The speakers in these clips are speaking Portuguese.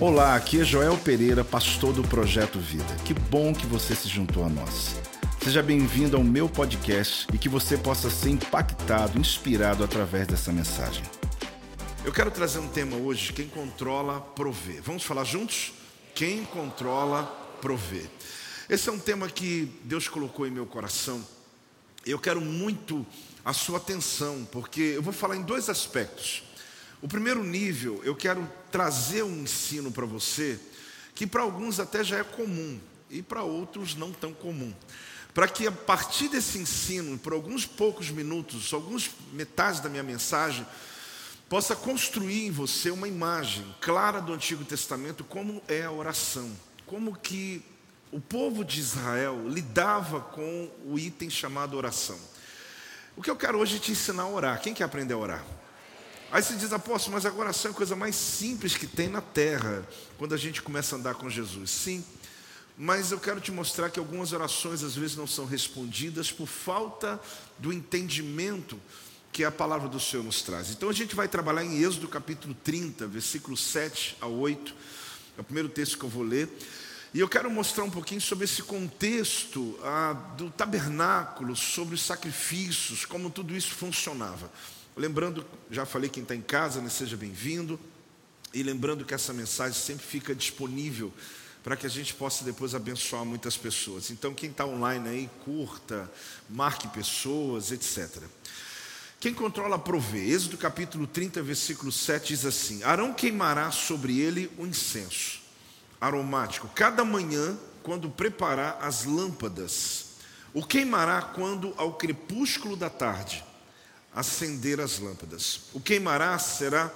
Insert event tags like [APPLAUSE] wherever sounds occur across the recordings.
Olá, aqui é Joel Pereira, pastor do Projeto Vida. Que bom que você se juntou a nós. Seja bem-vindo ao meu podcast e que você possa ser impactado, inspirado através dessa mensagem. Eu quero trazer um tema hoje: quem controla, provê. Vamos falar juntos? Quem controla, provê. Esse é um tema que Deus colocou em meu coração. Eu quero muito a sua atenção, porque eu vou falar em dois aspectos. O primeiro nível, eu quero trazer um ensino para você que para alguns até já é comum e para outros não tão comum. Para que a partir desse ensino, por alguns poucos minutos, alguns metades da minha mensagem, possa construir em você uma imagem clara do Antigo Testamento como é a oração, como que o povo de Israel lidava com o item chamado oração. O que eu quero hoje é te ensinar a orar. Quem quer aprender a orar? Aí você diz, apóstolo, mas a oração é a coisa mais simples que tem na terra, quando a gente começa a andar com Jesus. Sim, mas eu quero te mostrar que algumas orações às vezes não são respondidas por falta do entendimento que a palavra do Senhor nos traz. Então a gente vai trabalhar em Êxodo capítulo 30, versículos 7 a 8, é o primeiro texto que eu vou ler. E eu quero mostrar um pouquinho sobre esse contexto ah, do tabernáculo, sobre os sacrifícios, como tudo isso funcionava. Lembrando, já falei quem está em casa, né, seja bem-vindo. E lembrando que essa mensagem sempre fica disponível para que a gente possa depois abençoar muitas pessoas. Então, quem está online aí, curta, marque pessoas, etc. Quem controla provê. Êxodo capítulo 30, versículo 7 diz assim: Arão queimará sobre ele o incenso aromático cada manhã, quando preparar as lâmpadas. O queimará quando ao crepúsculo da tarde acender as lâmpadas. O queimará será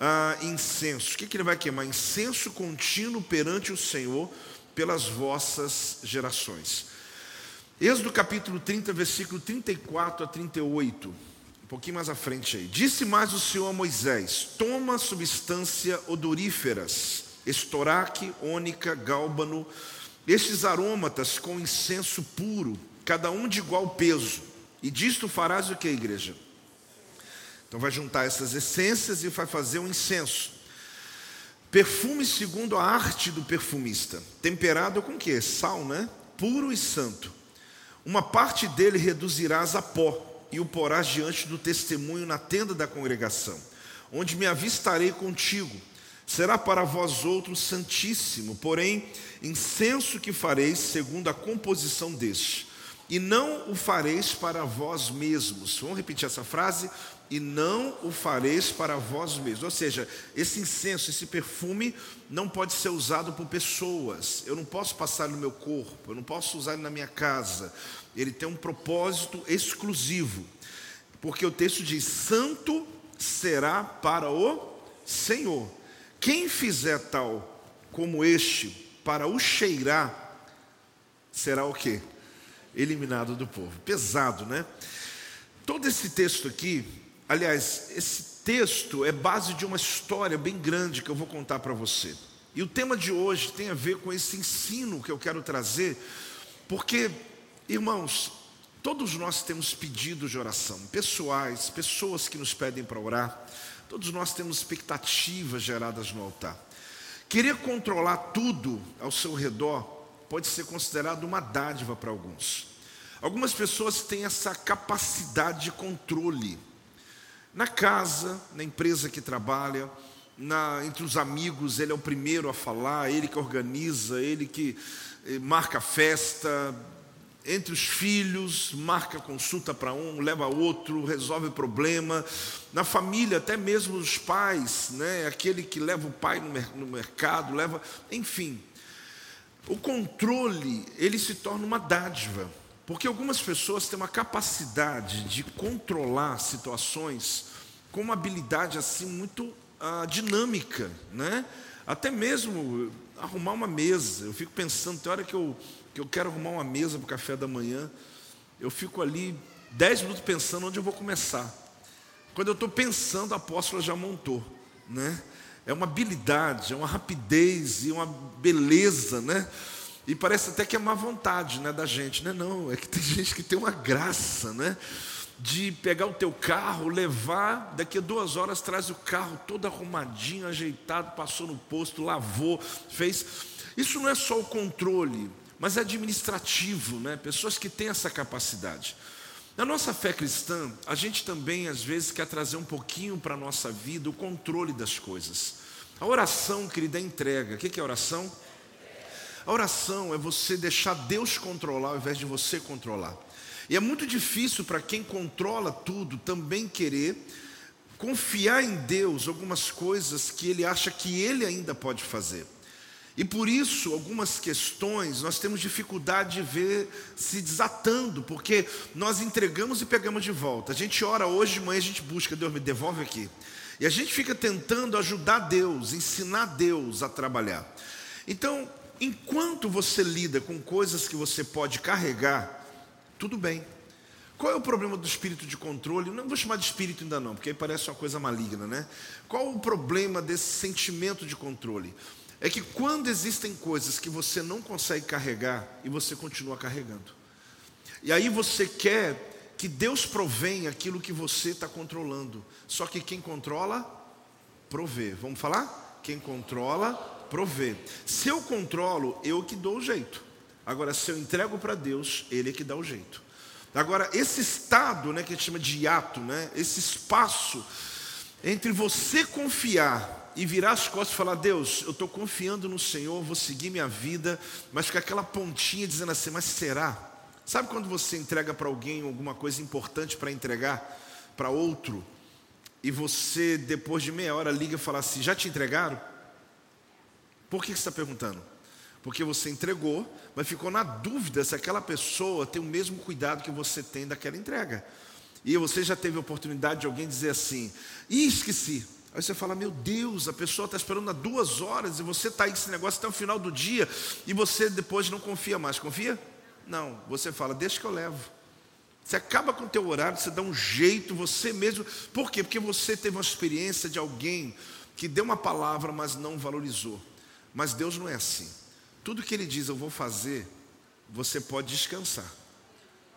ah, incenso. O que, que ele vai queimar? Incenso contínuo perante o Senhor pelas vossas gerações. Êxodo capítulo 30, versículo 34 a 38. Um pouquinho mais à frente aí. Disse mais o Senhor a Moisés: Toma substância odoríferas, estoraque, ônica, gálbano, estes arômatas com incenso puro, cada um de igual peso. E disto farás o que, igreja? Então vai juntar essas essências e vai fazer um incenso. Perfume segundo a arte do perfumista, temperado com que? Sal, né? Puro e santo. Uma parte dele reduzirás a pó e o porás diante do testemunho na tenda da congregação, onde me avistarei contigo. Será para vós outros santíssimo, porém incenso que fareis segundo a composição deste. E não o fareis para vós mesmos. Vamos repetir essa frase? e não o fareis para vós mesmos. Ou seja, esse incenso, esse perfume não pode ser usado por pessoas. Eu não posso passar no meu corpo, eu não posso usar ele na minha casa. Ele tem um propósito exclusivo. Porque o texto diz: Santo será para o Senhor. Quem fizer tal como este para o cheirar, será o quê? Eliminado do povo. Pesado, né? Todo esse texto aqui, Aliás, esse texto é base de uma história bem grande que eu vou contar para você. E o tema de hoje tem a ver com esse ensino que eu quero trazer, porque, irmãos, todos nós temos pedidos de oração, pessoais, pessoas que nos pedem para orar, todos nós temos expectativas geradas no altar. Querer controlar tudo ao seu redor pode ser considerado uma dádiva para alguns. Algumas pessoas têm essa capacidade de controle na casa, na empresa que trabalha, na, entre os amigos, ele é o primeiro a falar, ele que organiza, ele que eh, marca a festa. Entre os filhos, marca consulta para um, leva outro, resolve problema. Na família, até mesmo os pais, né? aquele que leva o pai no mercado, leva. Enfim, o controle, ele se torna uma dádiva. Porque algumas pessoas têm uma capacidade de controlar situações com uma habilidade assim muito ah, dinâmica, né? Até mesmo arrumar uma mesa. Eu fico pensando, tem hora que eu, que eu quero arrumar uma mesa para o café da manhã, eu fico ali dez minutos pensando onde eu vou começar. Quando eu estou pensando, a apóstola já montou, né? É uma habilidade, é uma rapidez e uma beleza, né? E parece até que é má vontade né, da gente, né? Não, é que tem [LAUGHS] gente que tem uma graça, né? de pegar o teu carro, levar, daqui a duas horas traz o carro todo arrumadinho, ajeitado, passou no posto, lavou, fez. Isso não é só o controle, mas é administrativo, né? Pessoas que têm essa capacidade. Na nossa fé cristã, a gente também às vezes quer trazer um pouquinho para a nossa vida o controle das coisas. A oração, querida, é entrega. O que é oração? A oração é você deixar Deus controlar ao invés de você controlar. E é muito difícil para quem controla tudo também querer confiar em Deus algumas coisas que ele acha que ele ainda pode fazer. E por isso, algumas questões nós temos dificuldade de ver se desatando, porque nós entregamos e pegamos de volta. A gente ora hoje de manhã, a gente busca, Deus me devolve aqui. E a gente fica tentando ajudar Deus, ensinar Deus a trabalhar. Então, enquanto você lida com coisas que você pode carregar, tudo bem. Qual é o problema do espírito de controle? Não vou chamar de espírito ainda não, porque aí parece uma coisa maligna, né? Qual o problema desse sentimento de controle? É que quando existem coisas que você não consegue carregar e você continua carregando, e aí você quer que Deus provenha aquilo que você está controlando, só que quem controla, provê. Vamos falar? Quem controla, provê. Se eu controlo, eu que dou o jeito. Agora, se eu entrego para Deus, Ele é que dá o jeito. Agora, esse estado, né, que a gente chama de hiato, né, esse espaço entre você confiar e virar as costas e falar: Deus, eu estou confiando no Senhor, vou seguir minha vida, mas ficar aquela pontinha dizendo assim: Mas será? Sabe quando você entrega para alguém alguma coisa importante para entregar para outro, e você, depois de meia hora, liga e fala assim: Já te entregaram? Por que você está perguntando? Porque você entregou, mas ficou na dúvida se aquela pessoa tem o mesmo cuidado que você tem daquela entrega. E você já teve a oportunidade de alguém dizer assim: Ih, esqueci. Aí você fala, meu Deus, a pessoa está esperando há duas horas e você está aí com esse negócio até o final do dia e você depois não confia mais. Confia? Não. Você fala, deixa que eu levo. Você acaba com o teu horário, você dá um jeito, você mesmo. Por quê? Porque você teve uma experiência de alguém que deu uma palavra, mas não valorizou. Mas Deus não é assim. Tudo que Ele diz, eu vou fazer, você pode descansar.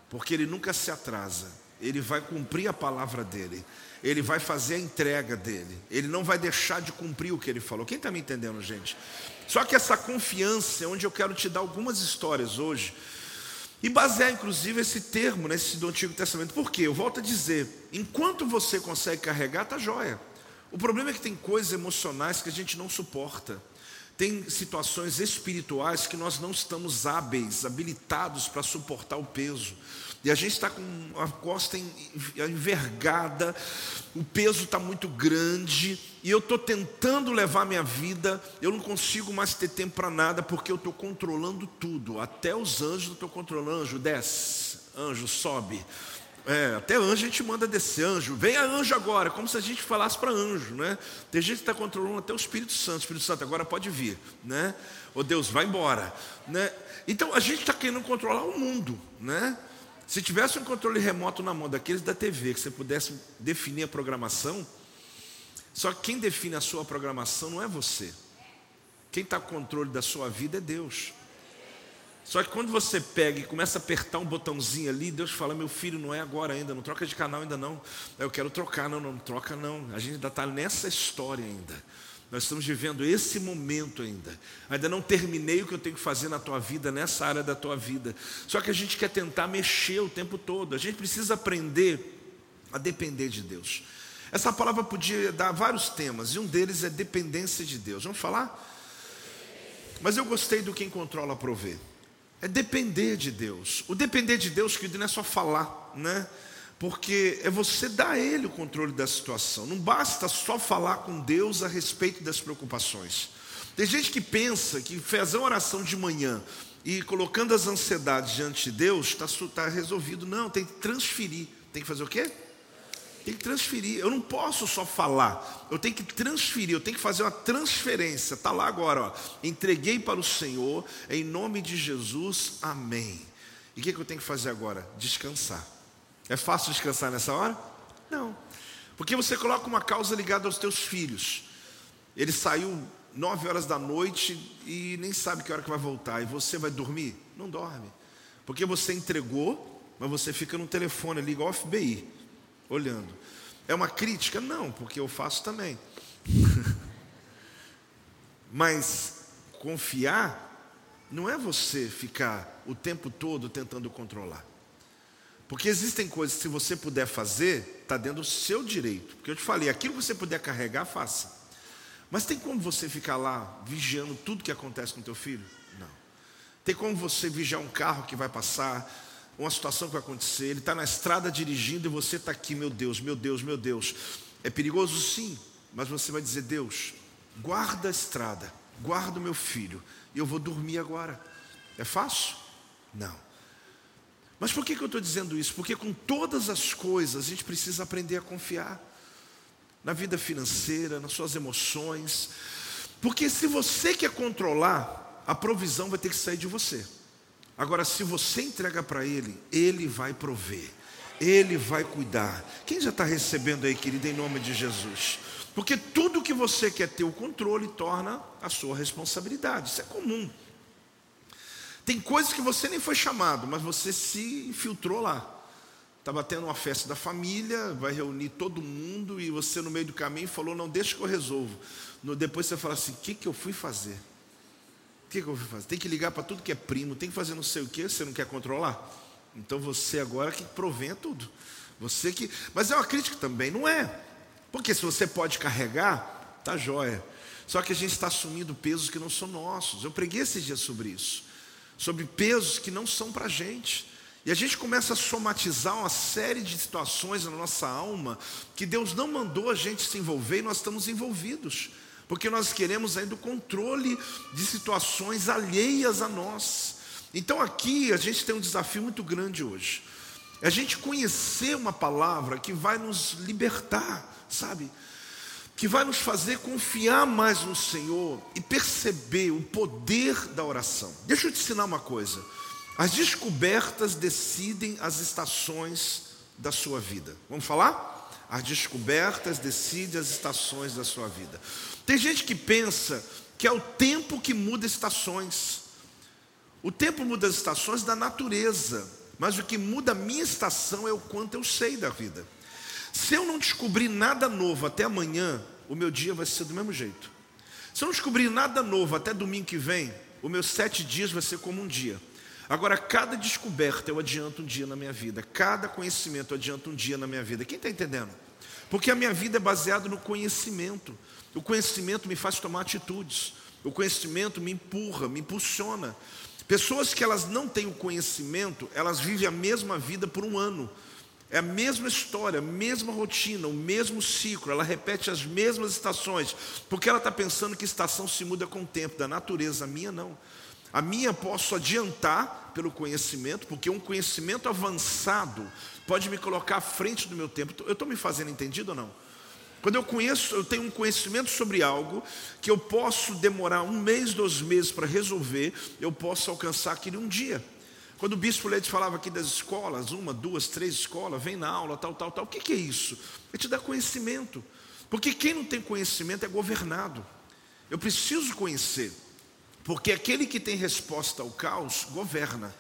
Porque Ele nunca se atrasa. Ele vai cumprir a palavra dele ele vai fazer a entrega dele, ele não vai deixar de cumprir o que ele falou. Quem está me entendendo, gente? Só que essa confiança é onde eu quero te dar algumas histórias hoje, e basear inclusive esse termo nesse do Antigo Testamento. Por quê? Eu volto a dizer: enquanto você consegue carregar, está jóia. O problema é que tem coisas emocionais que a gente não suporta. Tem situações espirituais que nós não estamos hábeis, habilitados para suportar o peso. E a gente está com a costa envergada, o peso está muito grande, e eu estou tentando levar minha vida, eu não consigo mais ter tempo para nada, porque eu estou controlando tudo. Até os anjos eu estou controlando. Anjo, desce, anjo, sobe. É, até anjo a gente manda descer, anjo, venha anjo agora, como se a gente falasse para anjo, né? Tem gente que está controlando até o Espírito Santo, Espírito Santo agora pode vir, né? Ô Deus, vai embora, né? Então a gente está querendo controlar o mundo, né? Se tivesse um controle remoto na mão daqueles da TV, que você pudesse definir a programação, só que quem define a sua programação não é você. Quem está com controle da sua vida é Deus. Só que quando você pega e começa a apertar um botãozinho ali, Deus fala: Meu filho, não é agora ainda, não troca de canal ainda não. Eu quero trocar, não, não, troca não. A gente ainda está nessa história ainda. Nós estamos vivendo esse momento ainda. Ainda não terminei o que eu tenho que fazer na tua vida, nessa área da tua vida. Só que a gente quer tentar mexer o tempo todo. A gente precisa aprender a depender de Deus. Essa palavra podia dar vários temas, e um deles é dependência de Deus. Vamos falar? Mas eu gostei do quem controla prover. É depender de Deus. O depender de Deus, querido, não é só falar, né? porque é você dar a Ele o controle da situação. Não basta só falar com Deus a respeito das preocupações. Tem gente que pensa que fazer uma oração de manhã e colocando as ansiedades diante de Deus está tá resolvido. Não, tem que transferir. Tem que fazer o quê? Tem que transferir. Eu não posso só falar. Eu tenho que transferir. Eu tenho que fazer uma transferência. Está lá agora. Ó. Entreguei para o Senhor. Em nome de Jesus. Amém. E o que, que eu tenho que fazer agora? Descansar. É fácil descansar nessa hora? Não. Porque você coloca uma causa ligada aos teus filhos. Ele saiu nove horas da noite e nem sabe que hora que vai voltar. E você vai dormir? Não dorme. Porque você entregou mas você fica no telefone ali, igual FBI, olhando. É uma crítica? Não, porque eu faço também. [LAUGHS] mas confiar não é você ficar o tempo todo tentando controlar. Porque existem coisas que, se você puder fazer, está dentro do seu direito. Porque eu te falei, aquilo que você puder carregar, faça. Mas tem como você ficar lá vigiando tudo que acontece com teu filho? Não. Tem como você vigiar um carro que vai passar, uma situação que vai acontecer, ele está na estrada dirigindo e você está aqui, meu Deus, meu Deus, meu Deus. É perigoso sim, mas você vai dizer, Deus, guarda a estrada, guarda o meu filho, e eu vou dormir agora. É fácil? Não. Mas por que, que eu estou dizendo isso? Porque com todas as coisas a gente precisa aprender a confiar na vida financeira, nas suas emoções. Porque se você quer controlar, a provisão vai ter que sair de você. Agora, se você entrega para Ele, Ele vai prover, Ele vai cuidar. Quem já está recebendo aí, querida, em nome de Jesus? Porque tudo que você quer ter o controle torna a sua responsabilidade. Isso é comum. Tem coisas que você nem foi chamado, mas você se infiltrou lá. Estava tendo uma festa da família, vai reunir todo mundo e você no meio do caminho falou: Não, deixa que eu resolvo. No, depois você fala assim: O que, que eu fui fazer? Que, que eu fui fazer? Tem que ligar para tudo que é primo, tem que fazer não sei o que, você não quer controlar? Então você agora que provenha tudo. Você que. Mas é uma crítica também, não é? Porque se você pode carregar, tá jóia. Só que a gente está assumindo pesos que não são nossos. Eu preguei esses dias sobre isso. Sobre pesos que não são para a gente. E a gente começa a somatizar uma série de situações na nossa alma que Deus não mandou a gente se envolver e nós estamos envolvidos. Porque nós queremos ainda o controle de situações alheias a nós. Então aqui a gente tem um desafio muito grande hoje. É a gente conhecer uma palavra que vai nos libertar, sabe? Que vai nos fazer confiar mais no Senhor e perceber o poder da oração. Deixa eu te ensinar uma coisa. As descobertas decidem as estações da sua vida. Vamos falar? As descobertas decidem as estações da sua vida. Tem gente que pensa que é o tempo que muda estações. O tempo muda as estações da natureza. Mas o que muda a minha estação é o quanto eu sei da vida. Se eu não descobrir nada novo até amanhã, o meu dia vai ser do mesmo jeito. Se eu não descobrir nada novo até domingo que vem, os meus sete dias vai ser como um dia. Agora, cada descoberta eu adianto um dia na minha vida, cada conhecimento eu adianto um dia na minha vida. Quem está entendendo? Porque a minha vida é baseada no conhecimento. O conhecimento me faz tomar atitudes. O conhecimento me empurra, me impulsiona. Pessoas que elas não têm o conhecimento, elas vivem a mesma vida por um ano. É a mesma história, a mesma rotina, o mesmo ciclo, ela repete as mesmas estações, porque ela está pensando que estação se muda com o tempo, da natureza, a minha não. A minha posso adiantar pelo conhecimento, porque um conhecimento avançado pode me colocar à frente do meu tempo. Eu estou me fazendo entendido ou não? Quando eu conheço, eu tenho um conhecimento sobre algo que eu posso demorar um mês, dois meses para resolver, eu posso alcançar aquilo em um dia. Quando o bispo Leite falava aqui das escolas, uma, duas, três escolas, vem na aula, tal, tal, tal. O que, que é isso? É te dar conhecimento. Porque quem não tem conhecimento é governado. Eu preciso conhecer. Porque aquele que tem resposta ao caos governa.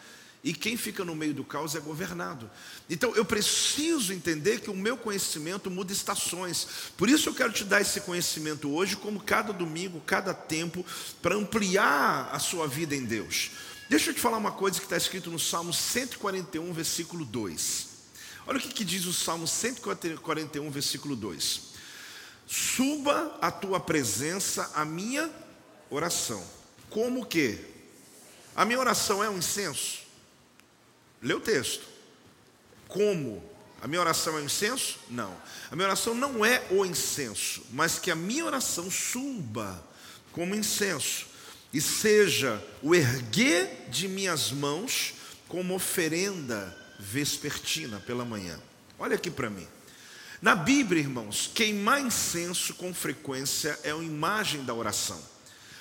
E quem fica no meio do caos é governado. Então eu preciso entender que o meu conhecimento muda estações. Por isso eu quero te dar esse conhecimento hoje, como cada domingo, cada tempo, para ampliar a sua vida em Deus. Deixa eu te falar uma coisa que está escrito no Salmo 141, versículo 2. Olha o que, que diz o Salmo 141, versículo 2: Suba a tua presença a minha oração. Como que? A minha oração é um incenso? Lê o texto. Como? A minha oração é um incenso? Não. A minha oração não é o incenso, mas que a minha oração suba como incenso e seja o erguer de minhas mãos como oferenda vespertina pela manhã. Olha aqui para mim. Na Bíblia, irmãos, queimar incenso com frequência é uma imagem da oração.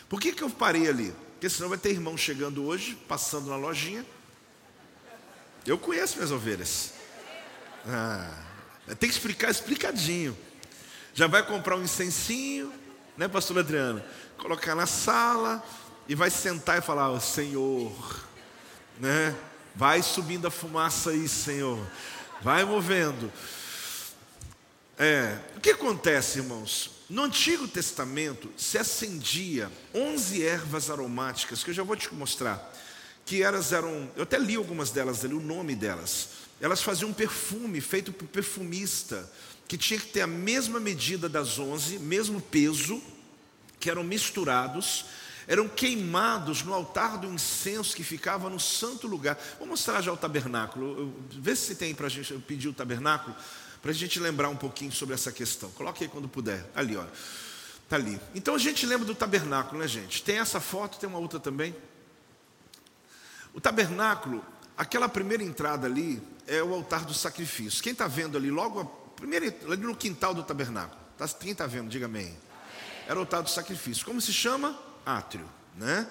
Por que, que eu parei ali? Porque senão vai ter irmão chegando hoje, passando na lojinha, eu conheço minhas ovelhas. Ah, tem que explicar explicadinho. Já vai comprar um incensinho, né, pastor Adriano? Colocar na sala e vai sentar e falar: oh, Senhor, né? Vai subindo a fumaça aí, Senhor. Vai movendo. É, o que acontece, irmãos? No Antigo Testamento se acendia 11 ervas aromáticas, que eu já vou te mostrar, que elas eram, eu até li algumas delas ali, o nome delas. Elas faziam um perfume feito por perfumista, que tinha que ter a mesma medida das 11, mesmo peso, que eram misturados, eram queimados no altar do incenso que ficava no santo lugar. Vou mostrar já o tabernáculo. Vê se tem para a gente pedir o tabernáculo, para a gente lembrar um pouquinho sobre essa questão. Coloque aí quando puder. Ali, ó. Está ali. Então a gente lembra do tabernáculo, né, gente? Tem essa foto, tem uma outra também. O tabernáculo, aquela primeira entrada ali, é o altar do sacrifício. Quem está vendo ali, logo, primeiro, ali no quintal do tabernáculo. Tá, quem está vendo, diga amém. Era o altar do sacrifício. Como se chama? átrio, né?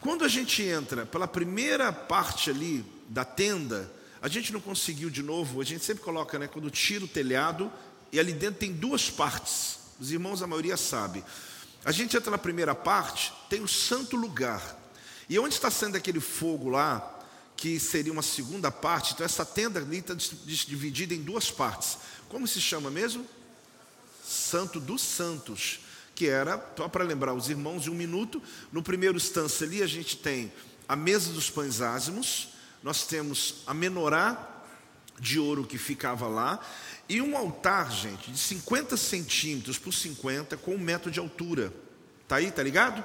Quando a gente entra pela primeira parte ali da tenda, a gente não conseguiu de novo, a gente sempre coloca, né, quando tira o telhado e ali dentro tem duas partes. Os irmãos a maioria sabe. A gente entra na primeira parte, tem o santo lugar. E onde está sendo aquele fogo lá, que seria uma segunda parte, então essa tenda ali está dividida em duas partes. Como se chama mesmo? Santo dos Santos que era, só para lembrar os irmãos, em um minuto, no primeiro instância ali a gente tem a mesa dos pães ázimos, nós temos a menorá de ouro que ficava lá, e um altar, gente, de 50 centímetros por 50, com um metro de altura. Tá aí, tá ligado?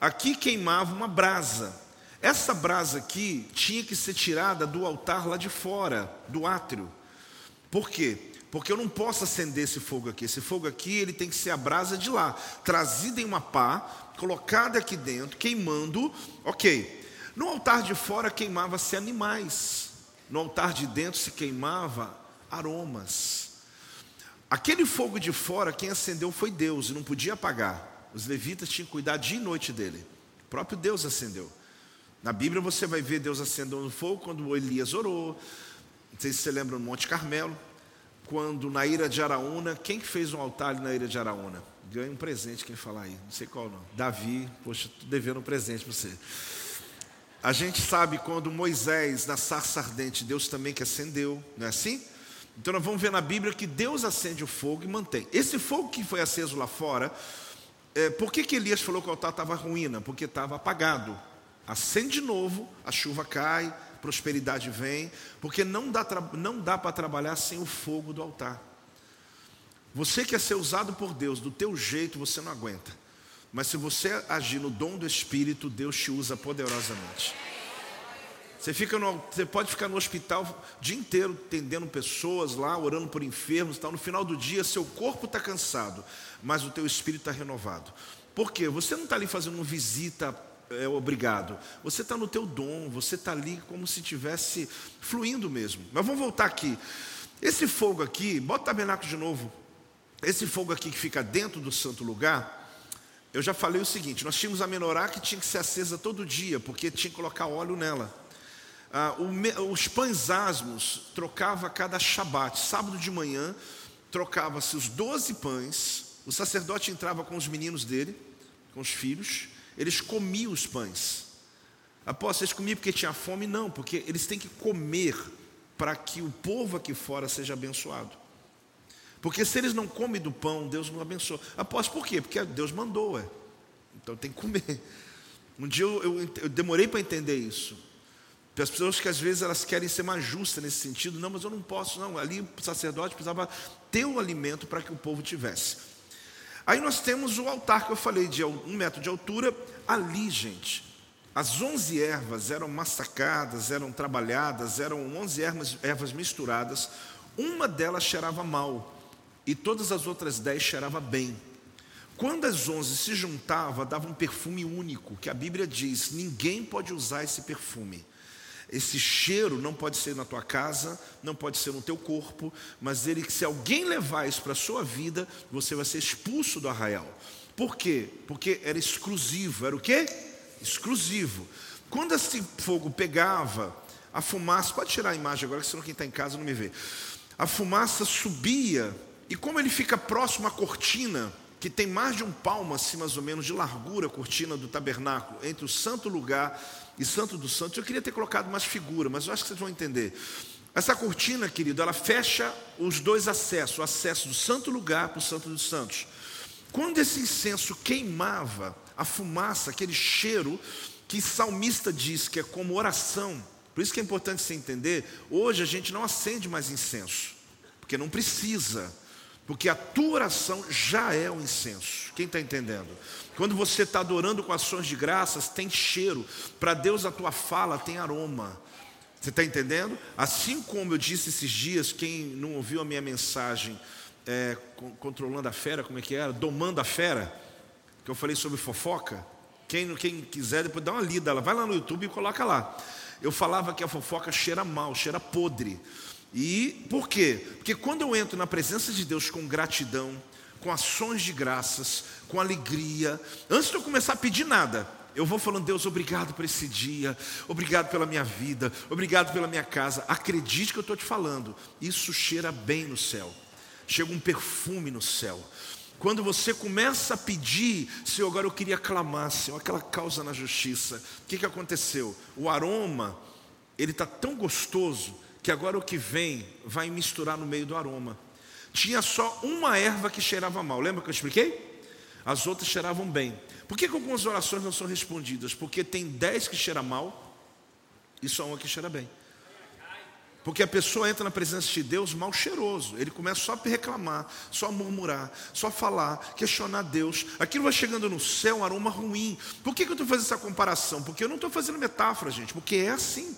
Aqui queimava uma brasa. Essa brasa aqui tinha que ser tirada do altar lá de fora, do átrio. Por quê? Porque eu não posso acender esse fogo aqui. Esse fogo aqui, ele tem que ser a brasa de lá, trazida em uma pá, colocada aqui dentro, queimando. Ok. No altar de fora queimava-se animais. No altar de dentro se queimava aromas. Aquele fogo de fora, quem acendeu foi Deus, e não podia apagar. Os levitas tinham que cuidar dia e noite dele. O próprio Deus acendeu. Na Bíblia você vai ver Deus acendendo fogo quando Elias orou. Não sei se você lembra no Monte Carmelo quando na ira de Araúna, quem que fez um altar ali na ira de Araúna? Ganha um presente, quem falar aí, não sei qual não. Davi, poxa, estou devendo um presente para você. A gente sabe quando Moisés, na sarça ardente, Deus também que acendeu, não é assim? Então nós vamos ver na Bíblia que Deus acende o fogo e mantém. Esse fogo que foi aceso lá fora, é, por que, que Elias falou que o altar estava ruína? Porque estava apagado. Acende de novo, a chuva cai, prosperidade vem, porque não dá, não dá para trabalhar sem o fogo do altar. Você quer ser usado por Deus do teu jeito, você não aguenta. Mas se você agir no dom do Espírito, Deus te usa poderosamente. Você, fica no, você pode ficar no hospital o dia inteiro atendendo pessoas lá, orando por enfermos tal. No final do dia, seu corpo está cansado, mas o teu espírito está renovado. Por quê? Você não está ali fazendo uma visita é, obrigado. Você está no teu dom, você está ali como se estivesse fluindo mesmo. Mas vamos voltar aqui. Esse fogo aqui, bota o tabernáculo de novo. Esse fogo aqui que fica dentro do santo lugar, eu já falei o seguinte: nós tínhamos a menorá que tinha que ser acesa todo dia, porque tinha que colocar óleo nela. Ah, o, os pães asmos trocava cada shabat, sábado de manhã, trocava-se os doze pães, o sacerdote entrava com os meninos dele, com os filhos, eles comiam os pães. Apóstolo, eles comiam porque tinha fome? Não, porque eles têm que comer para que o povo aqui fora seja abençoado. Porque se eles não comem do pão, Deus não abençoa. Apóstolo, por quê? Porque Deus mandou, é. Então tem que comer. [LAUGHS] Um dia eu, eu, eu demorei para entender isso. As pessoas que às vezes elas querem ser mais justas nesse sentido, não, mas eu não posso, não. Ali o sacerdote precisava ter o alimento para que o povo tivesse. Aí nós temos o altar que eu falei, de um metro de altura. Ali, gente, as onze ervas eram massacadas, eram trabalhadas, eram onze ervas, ervas misturadas. Uma delas cheirava mal e todas as outras dez cheirava bem. Quando as onze se juntavam, dava um perfume único, que a Bíblia diz: ninguém pode usar esse perfume. Esse cheiro não pode ser na tua casa, não pode ser no teu corpo, mas ele se alguém levar isso para a sua vida, você vai ser expulso do arraial. Por quê? Porque era exclusivo. Era o quê? Exclusivo. Quando esse fogo pegava, a fumaça, pode tirar a imagem agora, senão quem está em casa não me vê. A fumaça subia, e como ele fica próximo à cortina, que tem mais de um palmo, assim mais ou menos, de largura, a cortina do tabernáculo, entre o santo lugar e santo dos santos. Eu queria ter colocado mais figura, mas eu acho que vocês vão entender. Essa cortina, querido, ela fecha os dois acessos, o acesso do santo lugar para o santo dos santos. Quando esse incenso queimava, a fumaça, aquele cheiro que salmista diz que é como oração. Por isso que é importante você entender, hoje a gente não acende mais incenso, porque não precisa. Porque a tua oração já é o incenso. Quem está entendendo? Quando você está adorando com ações de graças, tem cheiro. Para Deus, a tua fala tem aroma. Você está entendendo? Assim como eu disse esses dias, quem não ouviu a minha mensagem, é, controlando a fera, como é que era? Domando a fera, que eu falei sobre fofoca. Quem, quem quiser, depois dá uma lida, vai lá no YouTube e coloca lá. Eu falava que a fofoca cheira mal, cheira podre. E por quê? Porque quando eu entro na presença de Deus com gratidão, com ações de graças, com alegria, antes de eu começar a pedir nada, eu vou falando, Deus, obrigado por esse dia, obrigado pela minha vida, obrigado pela minha casa. Acredite que eu estou te falando, isso cheira bem no céu, chega um perfume no céu. Quando você começa a pedir, Senhor, agora eu queria clamar, Senhor, aquela causa na justiça, o que, que aconteceu? O aroma, ele está tão gostoso que agora o que vem vai misturar no meio do aroma. Tinha só uma erva que cheirava mal, lembra que eu expliquei? As outras cheiravam bem. Por que, que algumas orações não são respondidas? Porque tem dez que cheiram mal e só uma que cheira bem. Porque a pessoa entra na presença de Deus mal cheiroso. Ele começa só a reclamar, só a murmurar, só a falar, questionar Deus. Aquilo vai chegando no céu, um aroma ruim. Por que, que eu estou fazendo essa comparação? Porque eu não estou fazendo metáfora, gente, porque é assim.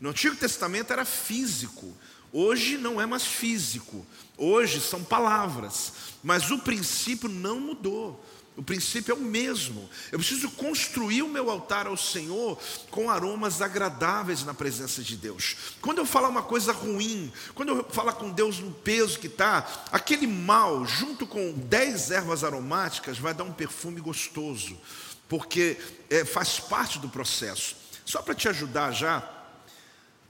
No Antigo Testamento era físico, hoje não é mais físico, hoje são palavras, mas o princípio não mudou. O princípio é o mesmo. Eu preciso construir o meu altar ao Senhor com aromas agradáveis na presença de Deus. Quando eu falar uma coisa ruim, quando eu falar com Deus no peso que está, aquele mal, junto com dez ervas aromáticas, vai dar um perfume gostoso, porque é, faz parte do processo. Só para te ajudar já,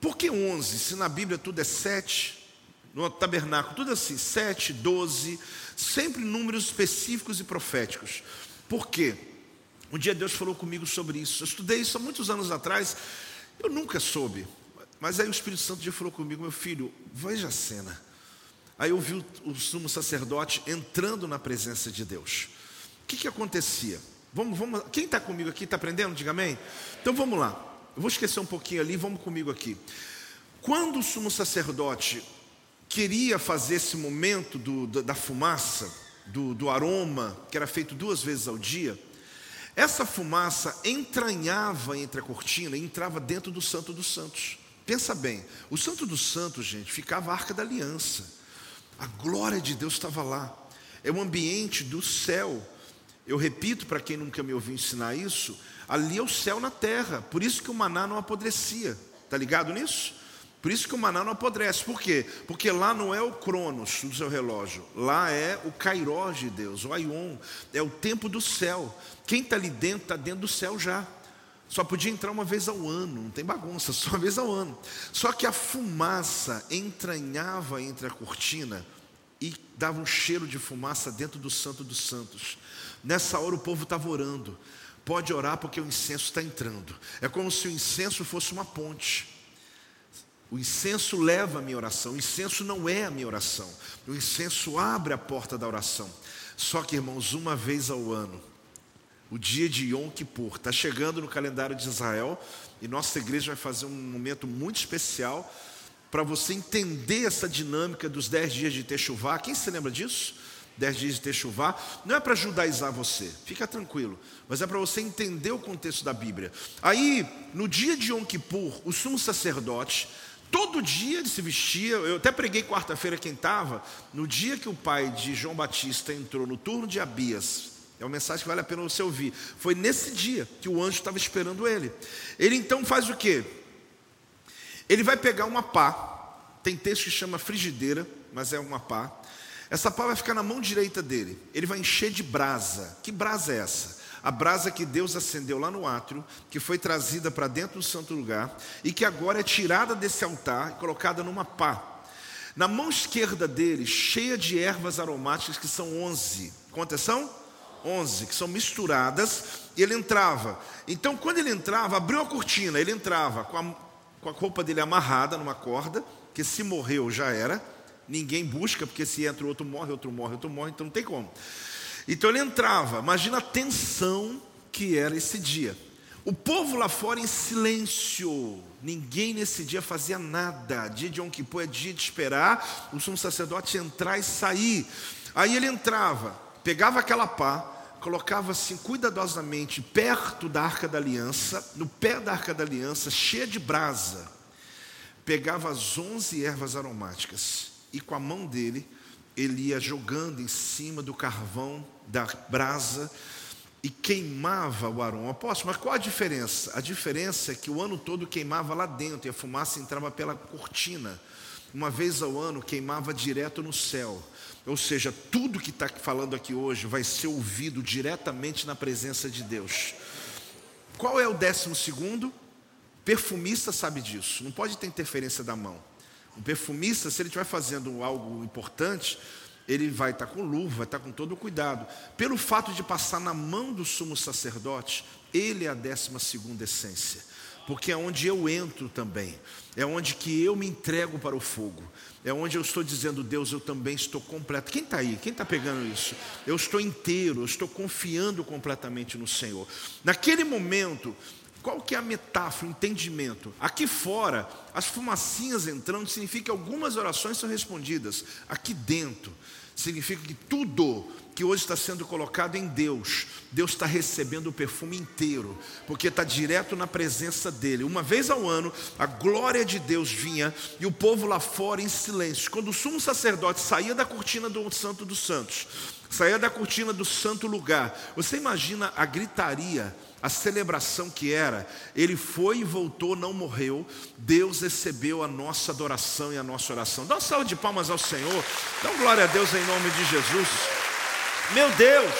por que 11? Se na Bíblia tudo é 7, no tabernáculo tudo é assim, 7, 12, sempre números específicos e proféticos. Por quê? Um dia Deus falou comigo sobre isso. Eu estudei isso há muitos anos atrás, eu nunca soube. Mas aí o Espírito Santo já falou comigo, meu filho, veja a cena. Aí eu vi o, sumo sacerdote entrando na presença de Deus. O que, que acontecia? Vamos, vamos, quem está comigo aqui está aprendendo? Diga amém? Então vamos lá. Eu vou esquecer um pouquinho ali, vamos comigo aqui. Quando o sumo sacerdote queria fazer esse momento do, da fumaça, do, do aroma, que era feito duas vezes ao dia, essa fumaça entranhava entre a cortina e entrava dentro do Santo dos Santos. Pensa bem, o Santo dos Santos, gente, ficava a arca da aliança. A glória de Deus estava lá. É o ambiente do céu. Eu repito para quem nunca me ouviu ensinar isso, ali é o céu na terra. Por isso que o maná não apodrecia. Está ligado nisso? Por isso que o maná não apodrece. Por quê? Porque lá não é o cronos do seu relógio. Lá é o kairós de Deus, o aion. É o tempo do céu. Quem está ali dentro, está dentro do céu já. Só podia entrar uma vez ao ano, não tem bagunça, [LAUGHS] só uma vez ao ano. Só que a fumaça entranhava entre a cortina e dava um cheiro de fumaça dentro do Santo dos Santos. Nessa hora o povo estava orando. Pode orar porque o incenso está entrando. É como se o incenso fosse uma ponte. O incenso leva a minha oração. O incenso não é a minha oração. O incenso abre a porta da oração. Só que, irmãos, uma vez ao ano, o dia de Yom Kippur está chegando no calendário de Israel e nossa igreja vai fazer um momento muito especial para você entender essa dinâmica dos dez dias de Techuvá. Quem se lembra disso? Dez dias de Techuvá, não é para judaizar você, fica tranquilo, mas é para você entender o contexto da Bíblia. Aí, no dia de Yom Kippur, o sumo sacerdote, todo dia ele se vestia, eu até preguei quarta-feira quem estava, no dia que o pai de João Batista entrou no turno de Abias, é uma mensagem que vale a pena você ouvir, foi nesse dia que o anjo estava esperando ele. Ele então faz o quê? Ele vai pegar uma pá, tem texto que chama frigideira, mas é uma pá, essa pá vai ficar na mão direita dele. Ele vai encher de brasa. Que brasa é essa? A brasa que Deus acendeu lá no átrio, que foi trazida para dentro do santo lugar e que agora é tirada desse altar e colocada numa pá. Na mão esquerda dele, cheia de ervas aromáticas, que são onze. Quantas são? Onze, que são misturadas, e ele entrava. Então, quando ele entrava, abriu a cortina, ele entrava com a, com a roupa dele amarrada numa corda, que se morreu já era, ninguém busca, porque se entra outro morre, outro morre, outro morre, então não tem como. Então ele entrava, imagina a tensão que era esse dia. O povo lá fora em silêncio, ninguém nesse dia fazia nada. Dia de Yom Kippur é dia de esperar o sumo sacerdote entrar e sair. Aí ele entrava, pegava aquela pá, colocava assim cuidadosamente perto da arca da aliança, no pé da arca da aliança, cheia de brasa, pegava as onze ervas aromáticas e com a mão dele ele ia jogando em cima do carvão da brasa e queimava o aroma. Apóstolo, mas qual a diferença? A diferença é que o ano todo queimava lá dentro e a fumaça entrava pela cortina. Uma vez ao ano queimava direto no céu. Ou seja, tudo que está falando aqui hoje vai ser ouvido diretamente na presença de Deus. Qual é o décimo segundo? Perfumista sabe disso, não pode ter interferência da mão. O perfumista, se ele estiver fazendo algo importante, ele vai estar com luva, vai estar com todo o cuidado. Pelo fato de passar na mão do sumo sacerdote, ele é a décima segunda essência. Porque é onde eu entro também, é onde que eu me entrego para o fogo, é onde eu estou dizendo, Deus, eu também estou completo. Quem está aí? Quem está pegando isso? Eu estou inteiro, eu estou confiando completamente no Senhor. Naquele momento, qual que é a metáfora, o entendimento? Aqui fora, as fumacinhas entrando significa que algumas orações são respondidas. Aqui dentro, significa que tudo que hoje está sendo colocado em Deus, Deus está recebendo o perfume inteiro, porque está direto na presença dEle. Uma vez ao ano, a glória de Deus vinha e o povo lá fora em silêncio. Quando o sumo sacerdote saía da cortina do Santo dos Santos, saía da cortina do santo lugar, você imagina a gritaria a celebração que era, ele foi e voltou, não morreu, Deus recebeu a nossa adoração e a nossa oração. Dá uma salva de palmas ao Senhor, dá uma glória a Deus em nome de Jesus. Meu Deus!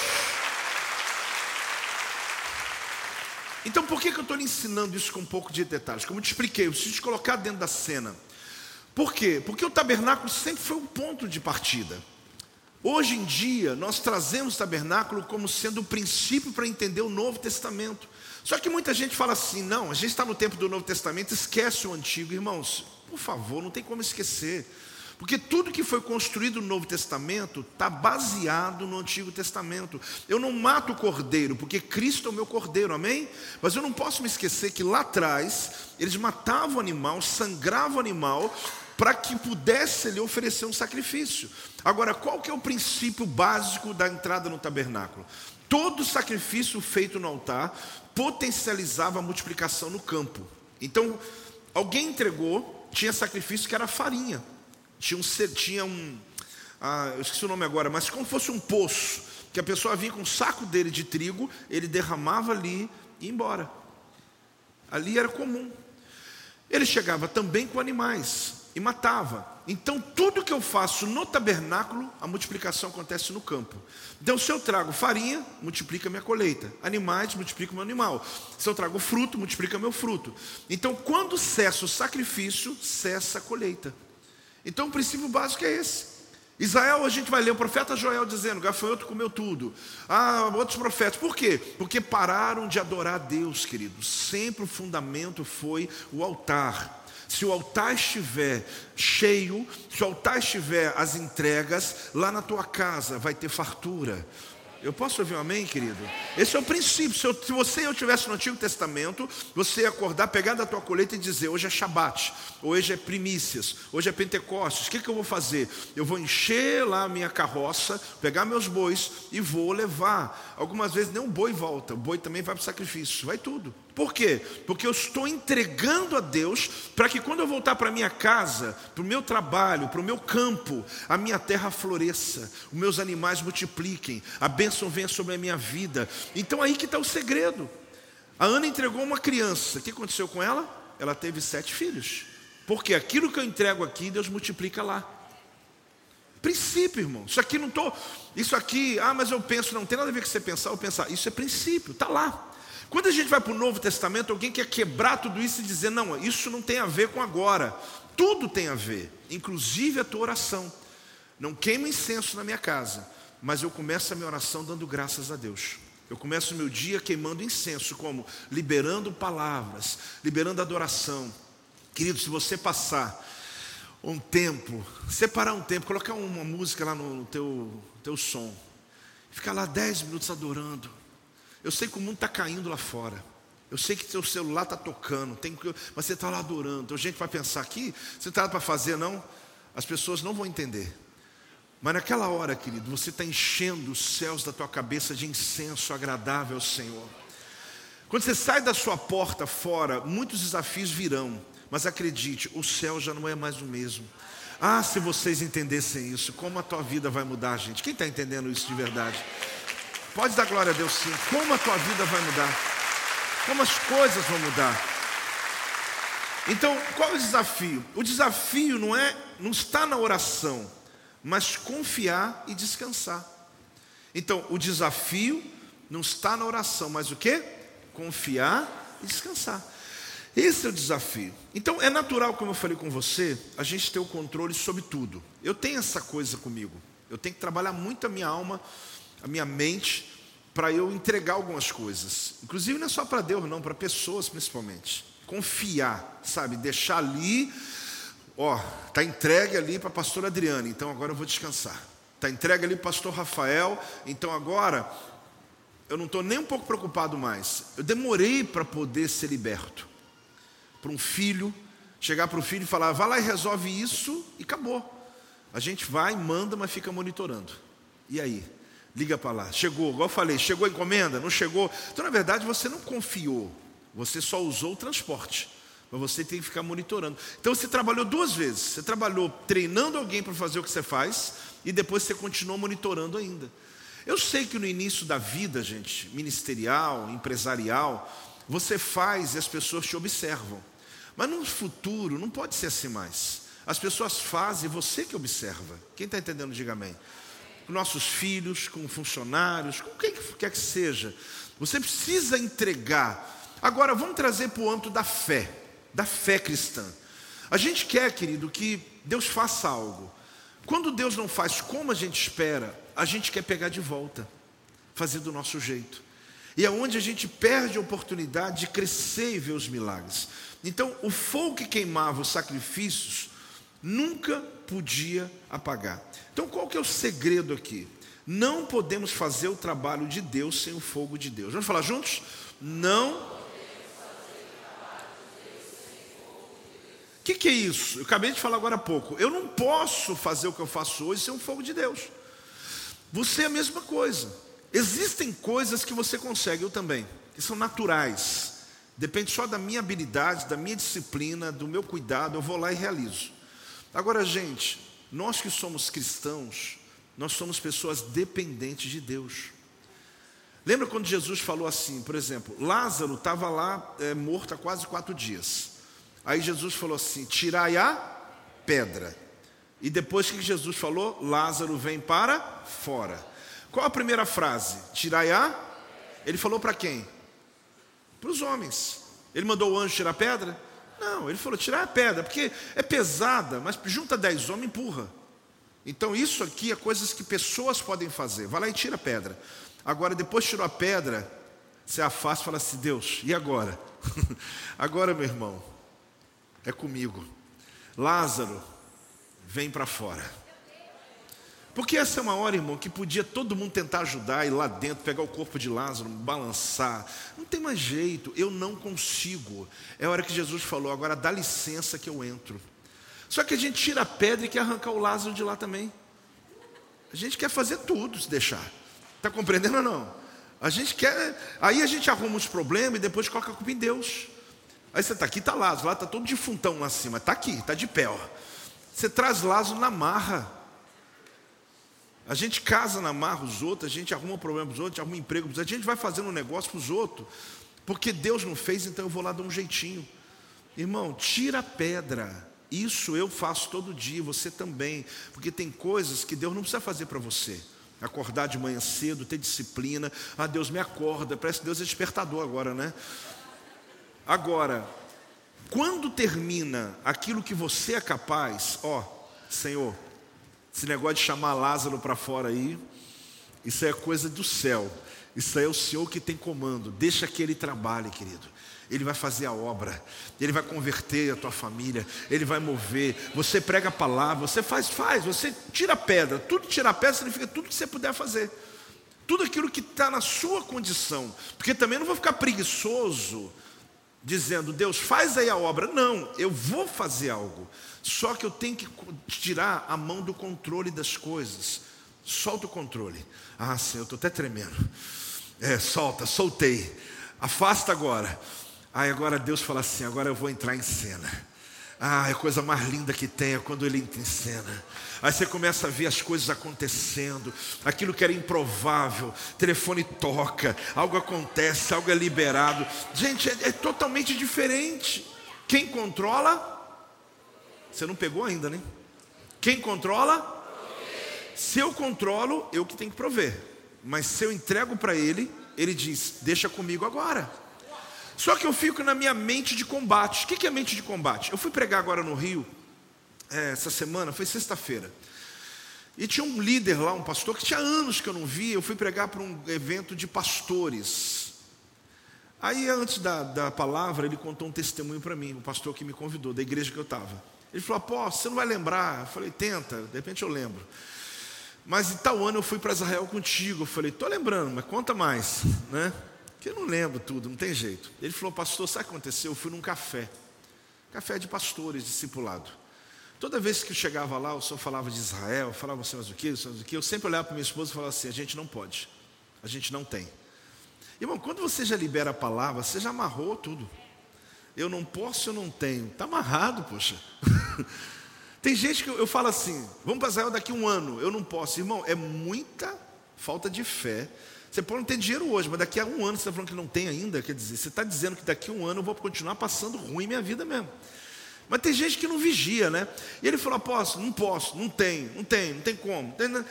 Então por que, que eu estou lhe ensinando isso com um pouco de detalhes? Como eu te expliquei, eu preciso te colocar dentro da cena. Por quê? Porque o tabernáculo sempre foi um ponto de partida. Hoje em dia, nós trazemos o tabernáculo como sendo o princípio para entender o Novo Testamento. Só que muita gente fala assim: não, a gente está no tempo do Novo Testamento, esquece o antigo. Irmãos, por favor, não tem como esquecer. Porque tudo que foi construído no Novo Testamento está baseado no Antigo Testamento. Eu não mato o cordeiro, porque Cristo é o meu cordeiro, amém? Mas eu não posso me esquecer que lá atrás, eles matavam o animal, sangravam o animal, para que pudesse lhe oferecer um sacrifício. Agora, qual que é o princípio básico da entrada no tabernáculo? Todo sacrifício feito no altar potencializava a multiplicação no campo. Então, alguém entregou, tinha sacrifício que era farinha. Tinha um, tinha um ah, eu esqueci o nome agora, mas como fosse um poço, que a pessoa vinha com um saco dele de trigo, ele derramava ali e ia embora. Ali era comum. Ele chegava também com animais e matava. Então, tudo que eu faço no tabernáculo, a multiplicação acontece no campo. Então, se eu trago farinha, multiplica minha colheita. Animais, multiplica meu animal. Se eu trago fruto, multiplica meu fruto. Então, quando cessa o sacrifício, cessa a colheita. Então, o princípio básico é esse. Israel, a gente vai ler o profeta Joel dizendo: gafanhoto comeu tudo. Ah, outros profetas. Por quê? Porque pararam de adorar a Deus, queridos. Sempre o fundamento foi o altar. Se o altar estiver cheio, se o altar estiver as entregas, lá na tua casa vai ter fartura. Eu posso ouvir um amém, querido? Esse é o princípio. Se, eu, se você e eu estivesse no Antigo Testamento, você ia acordar, pegar da tua colheita e dizer: hoje é Shabat, hoje é primícias, hoje é Pentecostes. O que, que eu vou fazer? Eu vou encher lá a minha carroça, pegar meus bois e vou levar. Algumas vezes nem o boi volta, o boi também vai para o sacrifício, vai tudo. Por quê? Porque eu estou entregando a Deus para que quando eu voltar para minha casa, para o meu trabalho, para o meu campo, a minha terra floresça, os meus animais multipliquem, a bênção venha sobre a minha vida. Então aí que está o segredo. A Ana entregou uma criança. O que aconteceu com ela? Ela teve sete filhos. Porque aquilo que eu entrego aqui, Deus multiplica lá. Princípio, irmão. Isso aqui não estou. Isso aqui, ah, mas eu penso, não tem nada a ver com você pensar ou pensar. Isso é princípio, está lá. Quando a gente vai para o Novo Testamento, alguém quer quebrar tudo isso e dizer: não, isso não tem a ver com agora. tudo tem a ver, inclusive a tua oração. Não queima incenso na minha casa, mas eu começo a minha oração dando graças a Deus. Eu começo o meu dia queimando incenso, como liberando palavras, liberando adoração. Querido, se você passar um tempo, separar um tempo, colocar uma música lá no teu, teu som, ficar lá dez minutos adorando. Eu sei que o mundo está caindo lá fora. Eu sei que seu celular está tocando, tem, mas você está lá adorando. Então, gente vai pensar aqui, você está para fazer, não? As pessoas não vão entender. Mas naquela hora, querido, você está enchendo os céus da tua cabeça de incenso agradável ao Senhor. Quando você sai da sua porta fora, muitos desafios virão, mas acredite, o céu já não é mais o mesmo. Ah, se vocês entendessem isso, como a tua vida vai mudar, gente? Quem está entendendo isso de verdade? Pode dar glória a Deus sim. Como a tua vida vai mudar? como as coisas vão mudar. Então, qual é o desafio? O desafio não é, não está na oração, mas confiar e descansar. Então, o desafio não está na oração, mas o que? Confiar e descansar. Esse é o desafio. Então, é natural, como eu falei com você, a gente ter o controle sobre tudo. Eu tenho essa coisa comigo. Eu tenho que trabalhar muito a minha alma, a minha mente, para eu entregar algumas coisas. Inclusive não é só para Deus, não, para pessoas principalmente. Confiar, sabe? Deixar ali, ó, tá entregue ali para a pastora Adriana, então agora eu vou descansar. Tá entregue ali para o pastor Rafael, então agora eu não estou nem um pouco preocupado mais. Eu demorei para poder ser liberto. Para um filho, chegar para o filho e falar, vai lá e resolve isso e acabou. A gente vai, manda, mas fica monitorando. E aí? Liga para lá. Chegou, igual eu falei, chegou a encomenda? Não chegou? Então, na verdade, você não confiou. Você só usou o transporte. Mas você tem que ficar monitorando. Então você trabalhou duas vezes. Você trabalhou treinando alguém para fazer o que você faz e depois você continuou monitorando ainda. Eu sei que no início da vida, gente, ministerial, empresarial, você faz e as pessoas te observam. Mas no futuro não pode ser assim mais. As pessoas fazem você que observa. Quem está entendendo, diga amém com nossos filhos, com funcionários, com quem quer que seja. Você precisa entregar. Agora, vamos trazer para o âmbito da fé, da fé cristã. A gente quer, querido, que Deus faça algo. Quando Deus não faz como a gente espera, a gente quer pegar de volta, fazer do nosso jeito. E é onde a gente perde a oportunidade de crescer e ver os milagres. Então, o fogo que queimava os sacrifícios nunca podia apagar. Então, qual que é o segredo aqui? Não podemos fazer o trabalho de Deus sem o fogo de Deus. Vamos falar juntos? Não. O que, que é isso? Eu acabei de falar agora há pouco. Eu não posso fazer o que eu faço hoje sem o fogo de Deus. Você é a mesma coisa. Existem coisas que você consegue, eu também, que são naturais. Depende só da minha habilidade, da minha disciplina, do meu cuidado, eu vou lá e realizo. Agora, gente, nós que somos cristãos, nós somos pessoas dependentes de Deus. Lembra quando Jesus falou assim, por exemplo, Lázaro estava lá é, morto há quase quatro dias. Aí Jesus falou assim: tirai a pedra. E depois que Jesus falou, Lázaro vem para fora. Qual a primeira frase? Tirai a. Ele falou para quem? Para os homens. Ele mandou o anjo tirar a pedra? Não, ele falou: tirar a pedra, porque é pesada, mas junta dez homens empurra. Então, isso aqui é coisas que pessoas podem fazer. Vai lá e tira a pedra. Agora, depois tirou a pedra, você afasta e fala assim: Deus, e agora? [LAUGHS] agora, meu irmão, é comigo. Lázaro, vem para fora. Porque essa é uma hora, irmão, que podia todo mundo tentar ajudar, ir lá dentro, pegar o corpo de Lázaro, balançar. Não tem mais jeito, eu não consigo. É a hora que Jesus falou, agora dá licença que eu entro. Só que a gente tira a pedra e quer arrancar o Lázaro de lá também. A gente quer fazer tudo se deixar. Está compreendendo ou não? A gente quer. Aí a gente arruma os problemas e depois coloca a culpa em Deus. Aí você está aqui, está Lázaro, lá está todo defuntão lá acima. Está aqui, está de pé. Ó. Você traz Lázaro na marra. A gente casa na marra os outros, a gente arruma problema para os outros, arruma emprego para os outros, a gente vai fazendo um negócio para os outros, porque Deus não fez, então eu vou lá dar um jeitinho. Irmão, tira a pedra. Isso eu faço todo dia, você também, porque tem coisas que Deus não precisa fazer para você. Acordar de manhã cedo, ter disciplina. Ah, Deus me acorda, parece que Deus é despertador agora, né? Agora, Quando termina aquilo que você é capaz, ó, Senhor, esse negócio de chamar Lázaro para fora aí, isso é coisa do céu. Isso aí é o Senhor que tem comando. Deixa que ele trabalhe, querido. Ele vai fazer a obra, Ele vai converter a tua família, Ele vai mover. Você prega a palavra, você faz, faz, você tira a pedra. Tudo tirar pedra significa tudo que você puder fazer. Tudo aquilo que está na sua condição. Porque também não vou ficar preguiçoso dizendo, Deus, faz aí a obra. Não, eu vou fazer algo. Só que eu tenho que tirar a mão do controle das coisas. Solta o controle. Ah, Senhor, eu estou até tremendo. É, solta, soltei. Afasta agora. Aí agora Deus fala assim: agora eu vou entrar em cena. Ah, é a coisa mais linda que tem é quando ele entra em cena. Aí você começa a ver as coisas acontecendo, aquilo que era improvável, telefone toca, algo acontece, algo é liberado. Gente, é, é totalmente diferente. Quem controla? Você não pegou ainda, né? Quem controla? Se eu controlo, eu que tenho que prover. Mas se eu entrego para ele, ele diz: Deixa comigo agora. Só que eu fico na minha mente de combate. O que é mente de combate? Eu fui pregar agora no Rio, é, essa semana, foi sexta-feira. E tinha um líder lá, um pastor, que tinha anos que eu não via. Eu fui pregar para um evento de pastores. Aí, antes da, da palavra, ele contou um testemunho para mim, o pastor que me convidou, da igreja que eu estava. Ele falou: Apóstolo, você não vai lembrar? Eu falei: Tenta, de repente eu lembro. Mas em tal ano eu fui para Israel contigo. Eu falei: Estou lembrando, mas conta mais, né? Que eu não lembro tudo, não tem jeito. Ele falou: Pastor, sabe o que aconteceu? Eu fui num café, café de pastores, discipulado. Toda vez que eu chegava lá, o senhor falava de Israel, falava assim, mas o que, o que, eu sempre olhava para minha esposa e falava assim: a gente não pode, a gente não tem. Irmão, quando você já libera a palavra, você já amarrou tudo. Eu não posso, eu não tenho. Está amarrado, poxa. [LAUGHS] Tem gente que eu, eu falo assim: vamos para Israel daqui um ano. Eu não posso. Irmão, é muita falta de fé. Você pode não ter dinheiro hoje, mas daqui a um ano você está falando que não tem ainda. Quer dizer, você está dizendo que daqui a um ano eu vou continuar passando ruim minha vida mesmo. Mas tem gente que não vigia, né? E ele falou: posso? Não posso, não tem, não tem, não tem como. Não tem, não.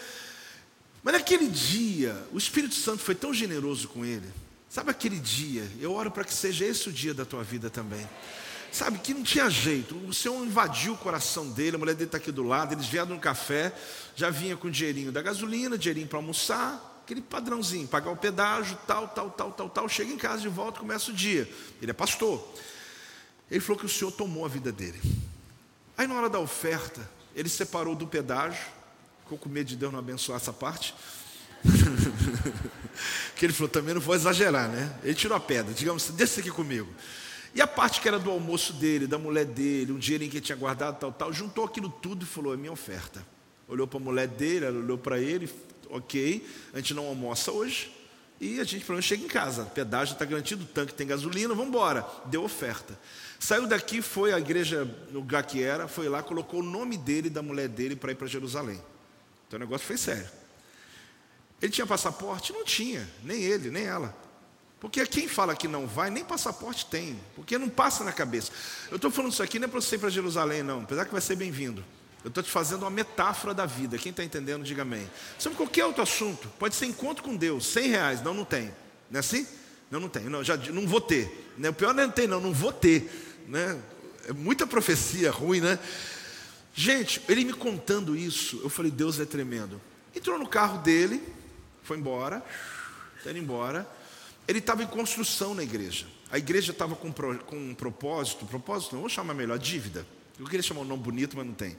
Mas naquele dia, o Espírito Santo foi tão generoso com ele. Sabe aquele dia? Eu oro para que seja esse o dia da tua vida também. Sabe que não tinha jeito. O Senhor invadiu o coração dele, a mulher dele está aqui do lado, eles vieram no café, já vinha com o dinheirinho da gasolina, dinheirinho para almoçar, aquele padrãozinho, pagar o pedágio, tal, tal, tal, tal, tal. Chega em casa de volta, começa o dia. Ele é pastor. Ele falou que o Senhor tomou a vida dele. Aí na hora da oferta, ele separou do pedágio, ficou com medo de Deus não abençoar essa parte. [LAUGHS] que ele falou, também não vou exagerar, né? Ele tirou a pedra, digamos, deixa aqui comigo. E a parte que era do almoço dele, da mulher dele, um dinheiro em que ele tinha guardado, tal, tal, juntou aquilo tudo e falou: é minha oferta. Olhou para a mulher dele, ela olhou para ele, ok, a gente não almoça hoje, e a gente menos chega em casa. Pedágio está garantido, o tanque tem gasolina, vamos embora. Deu oferta. Saiu daqui, foi à igreja no lugar que era, foi lá, colocou o nome dele e da mulher dele para ir para Jerusalém. Então o negócio foi sério. Ele tinha passaporte? Não tinha, nem ele, nem ela. Porque quem fala que não vai, nem passaporte tem, porque não passa na cabeça. Eu estou falando isso aqui não é para você ir para Jerusalém, não, apesar que vai ser bem-vindo. Eu estou te fazendo uma metáfora da vida. Quem está entendendo, diga amém. Sobre qualquer outro assunto, pode ser encontro com Deus, 100 reais, não, não tem. Não é assim? Não, não tem. Não, já, não vou ter. Né? O pior não é tem, não, não vou ter. Né? É muita profecia ruim, né? Gente, ele me contando isso, eu falei, Deus é tremendo. Entrou no carro dele, foi embora, está indo embora. Ele estava em construção na igreja. A igreja estava com, com um propósito, propósito não, vou chamar melhor, dívida. Eu queria chamar um nome bonito, mas não tem.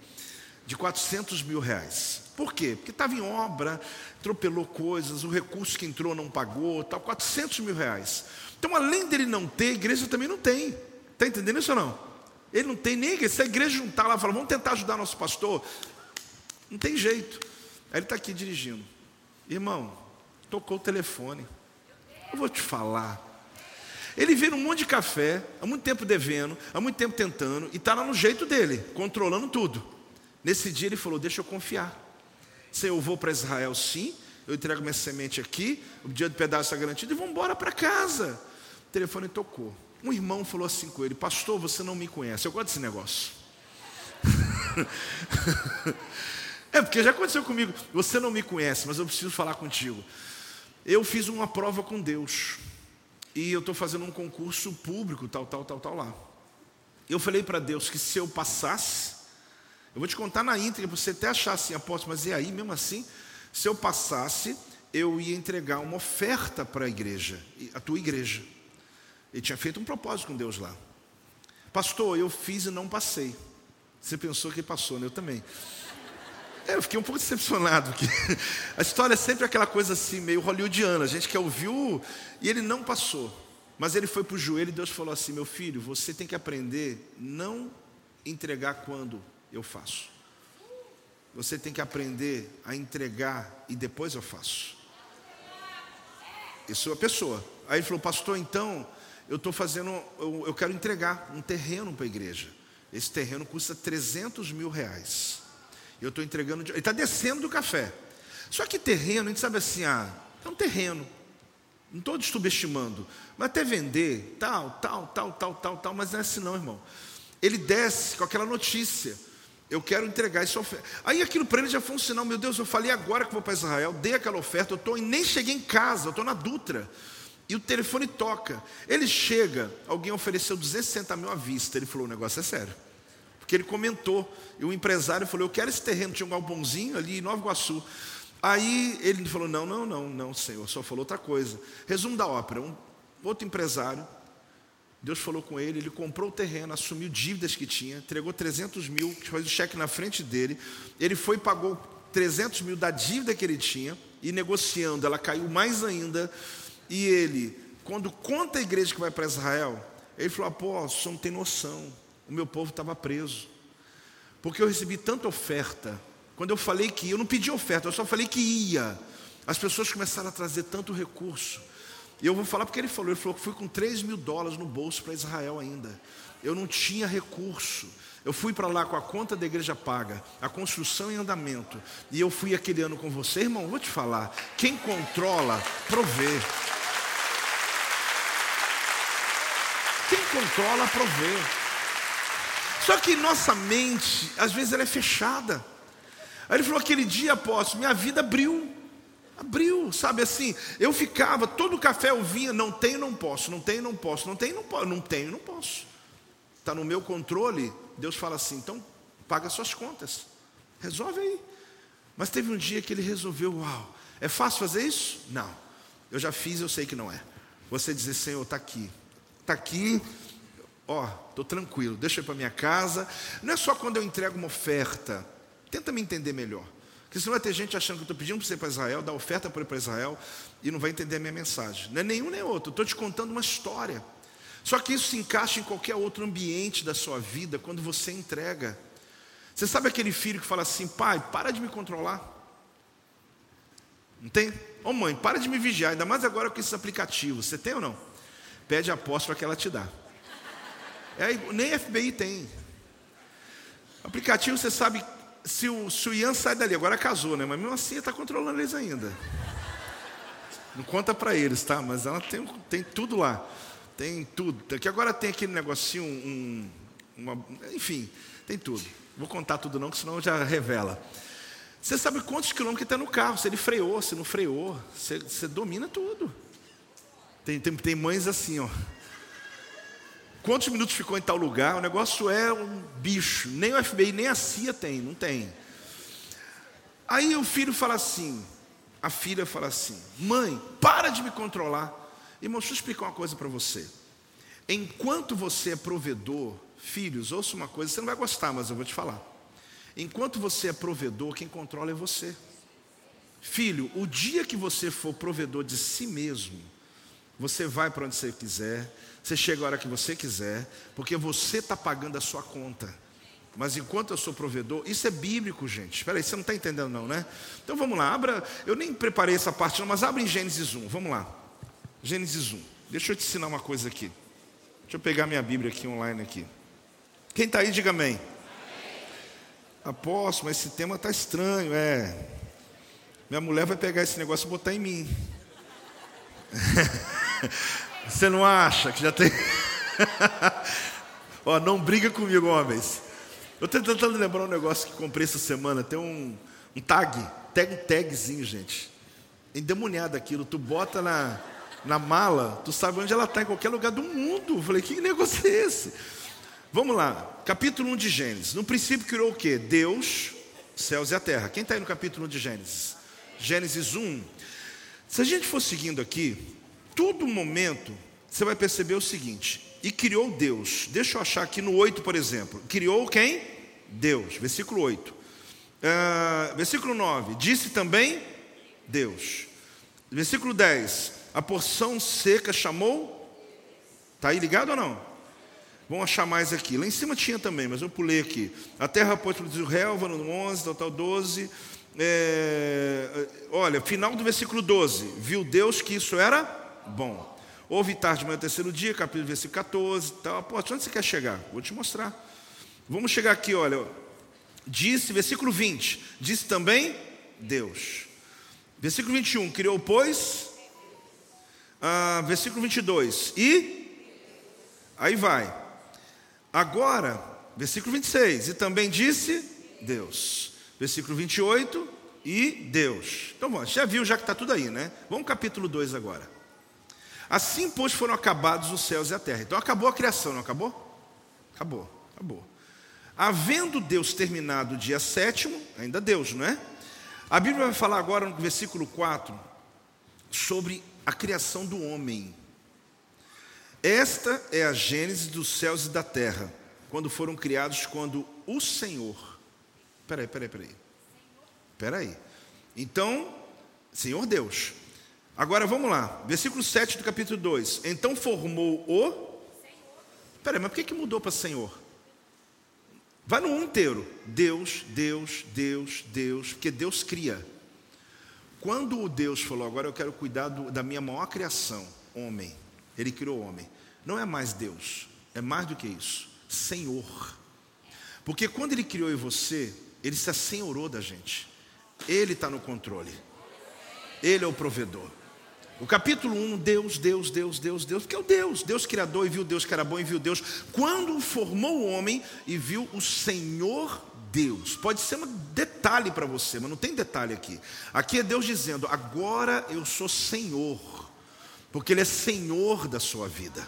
De 400 mil reais. Por quê? Porque estava em obra, atropelou coisas, o recurso que entrou não pagou, tal, 400 mil reais. Então, além dele não ter, a igreja também não tem. Está entendendo isso ou não? Ele não tem nem Se a igreja juntar lá e falar, vamos tentar ajudar nosso pastor, não tem jeito. Aí ele está aqui dirigindo. Irmão, tocou o telefone. Eu vou te falar. Ele vira um monte de café, há muito tempo devendo, há muito tempo tentando, e está lá no jeito dele, controlando tudo. Nesse dia ele falou: Deixa eu confiar. Se eu vou para Israel, sim, eu entrego minha semente aqui, o dia do pedaço está garantido, e vamos embora para casa. O telefone tocou. Um irmão falou assim com ele: Pastor, você não me conhece. Eu gosto desse negócio. [LAUGHS] é porque já aconteceu comigo. Você não me conhece, mas eu preciso falar contigo. Eu fiz uma prova com Deus. E eu estou fazendo um concurso público, tal, tal, tal, tal lá. Eu falei para Deus que se eu passasse, eu vou te contar na íntegra, você até achar assim, apóstolo, mas e aí, mesmo assim, se eu passasse, eu ia entregar uma oferta para a igreja, a tua igreja. Ele tinha feito um propósito com Deus lá. Pastor, eu fiz e não passei. Você pensou que passou, né? Eu também. É, eu fiquei um pouco decepcionado, porque [LAUGHS] a história é sempre aquela coisa assim, meio hollywoodiana. A gente que ouviu e ele não passou. Mas ele foi para o joelho e Deus falou assim: Meu filho, você tem que aprender não entregar quando eu faço. Você tem que aprender a entregar e depois eu faço. Isso é a pessoa. Aí ele falou, pastor, então eu estou fazendo, eu, eu, quero entregar um terreno para a igreja. Esse terreno custa 300 mil reais. Eu estou entregando, ele está descendo do café. Só que terreno, a gente sabe assim, ah, é um terreno. Não estou subestimando. Mas até vender, tal, tal, tal, tal, tal, tal, mas não é assim não, irmão. Ele desce com aquela notícia. Eu quero entregar essa oferta. Aí aquilo para ele já foi um sinal, meu Deus, eu falei agora que vou para Israel, dei aquela oferta, eu tô, nem cheguei em casa, eu estou na Dutra. E o telefone toca. Ele chega, alguém ofereceu 260 mil à vista. Ele falou: o negócio é sério. Porque ele comentou, e o empresário falou: Eu quero esse terreno, tinha um galpãozinho ali em Nova Iguaçu. Aí ele falou: Não, não, não, não, senhor, só falou outra coisa. Resumo da ópera: um outro empresário Deus falou com ele, ele comprou o terreno, assumiu dívidas que tinha, entregou 300 mil, fez o cheque na frente dele. Ele foi e pagou 300 mil da dívida que ele tinha, e negociando, ela caiu mais ainda. E ele, quando conta a igreja que vai para Israel, ele falou: Pô, você não tem noção, o meu povo estava preso, porque eu recebi tanta oferta. Quando eu falei que ia, eu não pedi oferta, eu só falei que ia. As pessoas começaram a trazer tanto recurso. E eu vou falar porque ele falou, ele falou que fui com 3 mil dólares no bolso para Israel ainda. Eu não tinha recurso. Eu fui para lá com a conta da igreja paga, a construção em andamento. E eu fui aquele ano com você, irmão, vou te falar. Quem controla, provê. Quem controla, provê. Só que nossa mente, às vezes, ela é fechada. Aí ele falou: aquele dia, apóstolo, minha vida abriu. Abriu, sabe assim? Eu ficava, todo café eu vinha, não tenho, não posso, não tenho, não posso, não tenho, não posso, não tenho, não posso. Está no meu controle. Deus fala assim: então paga suas contas, resolve aí. Mas teve um dia que ele resolveu: uau, é fácil fazer isso? Não, eu já fiz, eu sei que não é. Você dizer: Senhor, está aqui, está aqui, ó, estou tranquilo, deixa ir para minha casa. Não é só quando eu entrego uma oferta, tenta me entender melhor. Porque senão vai ter gente achando que eu estou pedindo para você ir para Israel, dar oferta para ir para Israel, e não vai entender a minha mensagem. Não é nenhum nem outro, estou te contando uma história. Só que isso se encaixa em qualquer outro ambiente da sua vida quando você entrega. Você sabe aquele filho que fala assim, pai, para de me controlar. Não tem? Ô oh, mãe, para de me vigiar, ainda mais agora com esses aplicativos. Você tem ou não? Pede a apóstola que ela te dá. É, nem FBI tem. Aplicativo, você sabe se o, se o Ian sai dali, agora casou, né? Mas mesmo assim está controlando eles ainda. Não conta para eles, tá? Mas ela tem, tem tudo lá. Tem tudo. Que agora tem aquele negocinho, um, uma, enfim, tem tudo. Vou contar tudo não, que senão já revela. Você sabe quantos quilômetros está no carro, se ele freou, se não freou. Você, você domina tudo. Tem, tem, tem mães assim, ó. Quantos minutos ficou em tal lugar? O negócio é um bicho. Nem o FBI, nem a CIA tem, não tem. Aí o filho fala assim, a filha fala assim: Mãe, para de me controlar. Irmão, deixa eu explicar uma coisa para você. Enquanto você é provedor, filhos, ouça uma coisa, você não vai gostar, mas eu vou te falar. Enquanto você é provedor, quem controla é você. Filho, o dia que você for provedor de si mesmo, você vai para onde você quiser, você chega a hora que você quiser, porque você está pagando a sua conta. Mas enquanto eu sou provedor, isso é bíblico, gente. Espera aí, você não está entendendo não, né? Então vamos lá, abra, eu nem preparei essa parte não, mas abre em Gênesis 1, vamos lá. Gênesis 1. Deixa eu te ensinar uma coisa aqui. Deixa eu pegar minha Bíblia aqui online aqui. Quem está aí, diga amém. Apóstolo, mas esse tema está estranho, é. Minha mulher vai pegar esse negócio e botar em mim. [LAUGHS] Você não acha que já tem. [LAUGHS] Ó, não briga comigo, homens. Eu estou tentando lembrar um negócio que comprei essa semana. Tem um, um tag, tag, um tagzinho, gente. Endemoniado aquilo. Tu bota na, na mala, tu sabe onde ela está, em qualquer lugar do mundo. Eu falei, que negócio é esse? Vamos lá, capítulo 1 de Gênesis. No princípio criou o que? Deus, céus e a terra. Quem está aí no capítulo 1 de Gênesis? Gênesis 1. Se a gente for seguindo aqui, todo momento você vai perceber o seguinte: e criou Deus. Deixa eu achar aqui no 8, por exemplo. Criou quem? Deus. Versículo 8. Uh, ah, versículo 9. Disse também Deus. Versículo 10. A porção seca chamou. Está aí ligado ou não? Vamos achar mais aqui. Lá em cima tinha também, mas eu pulei aqui. A terra pôs produzir relva no 11, total 12. É, olha, final do versículo 12. Viu Deus que isso era bom. Houve tarde, manhã, terceiro dia, capítulo versículo 14. Tal. Pô, onde você quer chegar? Vou te mostrar. Vamos chegar aqui, olha. Disse, versículo 20. Disse também Deus. Versículo 21. Criou, pois. Ah, versículo 22. E. Aí vai. Agora, versículo 26. E também disse Deus. Versículo 28. E Deus. Então, bom, já viu, já que está tudo aí, né? Vamos capítulo 2 agora. Assim, pois, foram acabados os céus e a terra. Então, acabou a criação, não acabou? Acabou, acabou. Havendo Deus terminado o dia sétimo, ainda Deus, não é? A Bíblia vai falar agora no versículo 4 sobre a criação do homem. Esta é a gênese dos céus e da terra, quando foram criados, quando o Senhor. Peraí, peraí, peraí. Peraí. Então, Senhor Deus, Agora vamos lá, versículo 7 do capítulo 2. Então formou o. Peraí, mas por que, que mudou para Senhor? Vai no um inteiro. Deus, Deus, Deus, Deus, porque Deus cria. Quando o Deus falou, agora eu quero cuidar do, da minha maior criação, homem, ele criou homem. Não é mais Deus, é mais do que isso, Senhor. Porque quando ele criou em você, ele se assenhorou da gente. Ele está no controle. Ele é o provedor. O capítulo 1, Deus, Deus, Deus, Deus, Deus, porque é o Deus, Deus criador e viu Deus que era bom e viu Deus. Quando formou o homem e viu o Senhor Deus. Pode ser um detalhe para você, mas não tem detalhe aqui. Aqui é Deus dizendo: agora eu sou Senhor, porque Ele é Senhor da sua vida.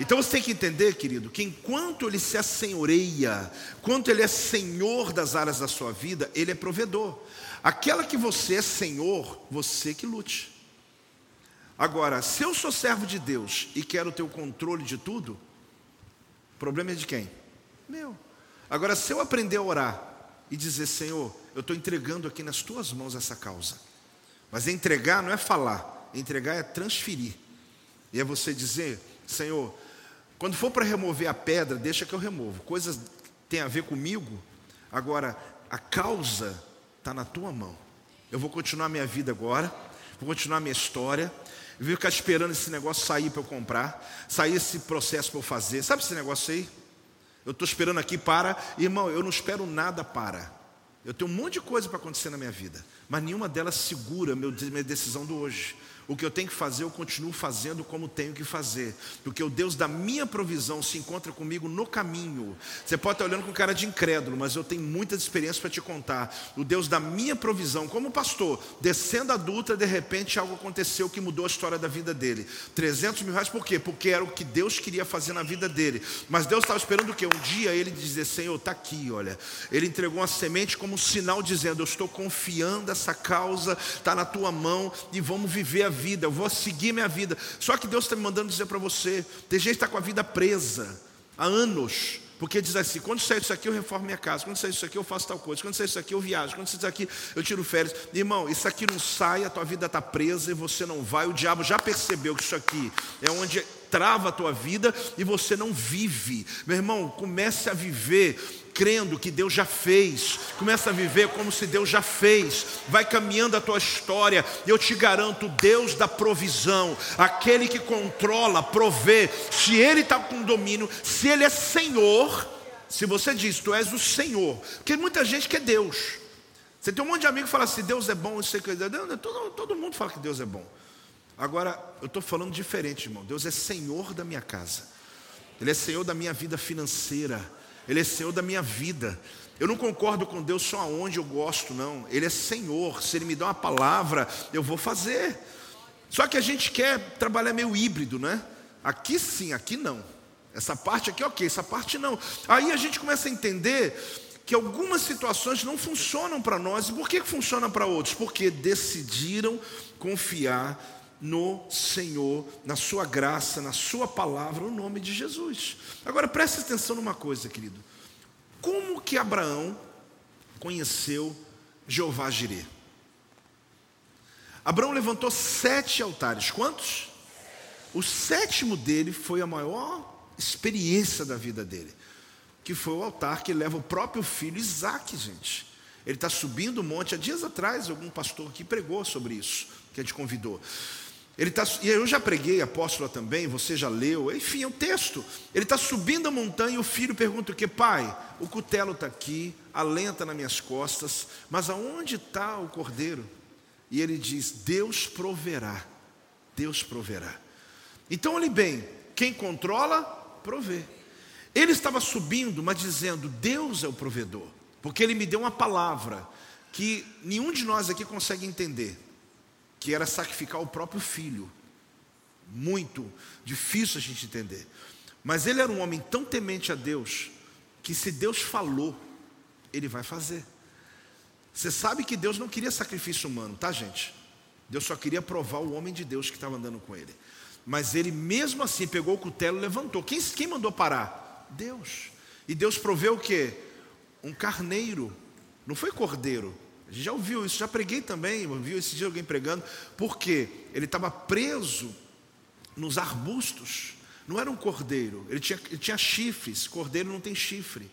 Então você tem que entender, querido, que enquanto Ele se assenhoreia, quanto Ele é Senhor das áreas da sua vida, Ele é provedor. Aquela que você é Senhor, você que lute. Agora, se eu sou servo de Deus e quero ter o controle de tudo, o problema é de quem? Meu. Agora, se eu aprender a orar e dizer, Senhor, eu estou entregando aqui nas tuas mãos essa causa. Mas entregar não é falar, entregar é transferir. E é você dizer, Senhor, quando for para remover a pedra, deixa que eu removo. Coisas têm a ver comigo. Agora, a causa está na tua mão. Eu vou continuar minha vida agora, vou continuar minha história, eu vou ficar esperando esse negócio sair para eu comprar, sair esse processo para eu fazer. Sabe esse negócio aí? Eu estou esperando aqui para. Irmão, eu não espero nada para. Eu tenho um monte de coisa para acontecer na minha vida, mas nenhuma delas segura minha decisão do hoje. O que eu tenho que fazer, eu continuo fazendo como tenho que fazer. Porque o Deus da minha provisão se encontra comigo no caminho. Você pode estar olhando com cara de incrédulo, mas eu tenho muitas experiências para te contar. O Deus da minha provisão, como pastor, descendo a Dutra, de repente algo aconteceu que mudou a história da vida dele. 300 mil reais, por quê? Porque era o que Deus queria fazer na vida dele. Mas Deus estava esperando o quê? Um dia ele dizer: Senhor, está aqui, olha. Ele entregou uma semente como um sinal, dizendo: Eu estou confiando, essa causa está na tua mão e vamos viver a vida, eu vou seguir minha vida. Só que Deus está me mandando dizer para você: tem gente que está com a vida presa há anos. Porque diz assim: quando sair isso aqui, eu reformo minha casa. Quando sair isso aqui, eu faço tal coisa. Quando sair isso aqui, eu viajo. Quando sair isso aqui, eu tiro férias. Irmão, isso aqui não sai, a tua vida está presa e você não vai. O diabo já percebeu que isso aqui é onde trava a tua vida e você não vive. Meu irmão, comece a viver crendo que Deus já fez. Começa a viver como se Deus já fez. Vai caminhando a tua história. Eu te garanto, Deus da provisão, aquele que controla, provê. Se Ele está com domínio, se Ele é Senhor, se você diz, Tu és o Senhor, porque muita gente quer Deus. Você tem um monte de amigo que fala assim, Deus é bom, isso que todo, todo mundo fala que Deus é bom. Agora, eu estou falando diferente, irmão. Deus é Senhor da minha casa. Ele é Senhor da minha vida financeira. Ele é Senhor da minha vida. Eu não concordo com Deus só aonde eu gosto, não. Ele é Senhor. Se Ele me dá uma palavra, eu vou fazer. Só que a gente quer trabalhar meio híbrido, né? Aqui sim, aqui não. Essa parte aqui, ok, essa parte não. Aí a gente começa a entender que algumas situações não funcionam para nós. E por que funciona para outros? Porque decidiram confiar no Senhor, na Sua graça, na Sua palavra, no nome de Jesus. Agora preste atenção numa coisa, querido. Como que Abraão conheceu Jeová Jireh? Abraão levantou sete altares. Quantos? O sétimo dele foi a maior experiência da vida dele, que foi o altar que leva o próprio filho Isaac, gente. Ele está subindo o monte. Há dias atrás, algum pastor aqui pregou sobre isso, que a gente convidou. Ele tá, e eu já preguei, apóstola também, você já leu, enfim, é um texto. Ele está subindo a montanha e o filho pergunta o que? Pai, o cutelo está aqui, a lenta nas minhas costas, mas aonde está o cordeiro? E ele diz: Deus proverá, Deus proverá. Então, olhe bem, quem controla, provê. Ele estava subindo, mas dizendo: Deus é o provedor, porque ele me deu uma palavra que nenhum de nós aqui consegue entender que era sacrificar o próprio filho. Muito difícil a gente entender. Mas ele era um homem tão temente a Deus, que se Deus falou, ele vai fazer. Você sabe que Deus não queria sacrifício humano, tá, gente? Deus só queria provar o homem de Deus que estava andando com ele. Mas ele mesmo assim pegou o cutelo e levantou. Quem, quem mandou parar? Deus. E Deus proveu o quê? Um carneiro. Não foi cordeiro, a gente já ouviu isso, já preguei também, ouviu esse dia alguém pregando, porque ele estava preso nos arbustos, não era um cordeiro, ele tinha, ele tinha chifres, cordeiro não tem chifre.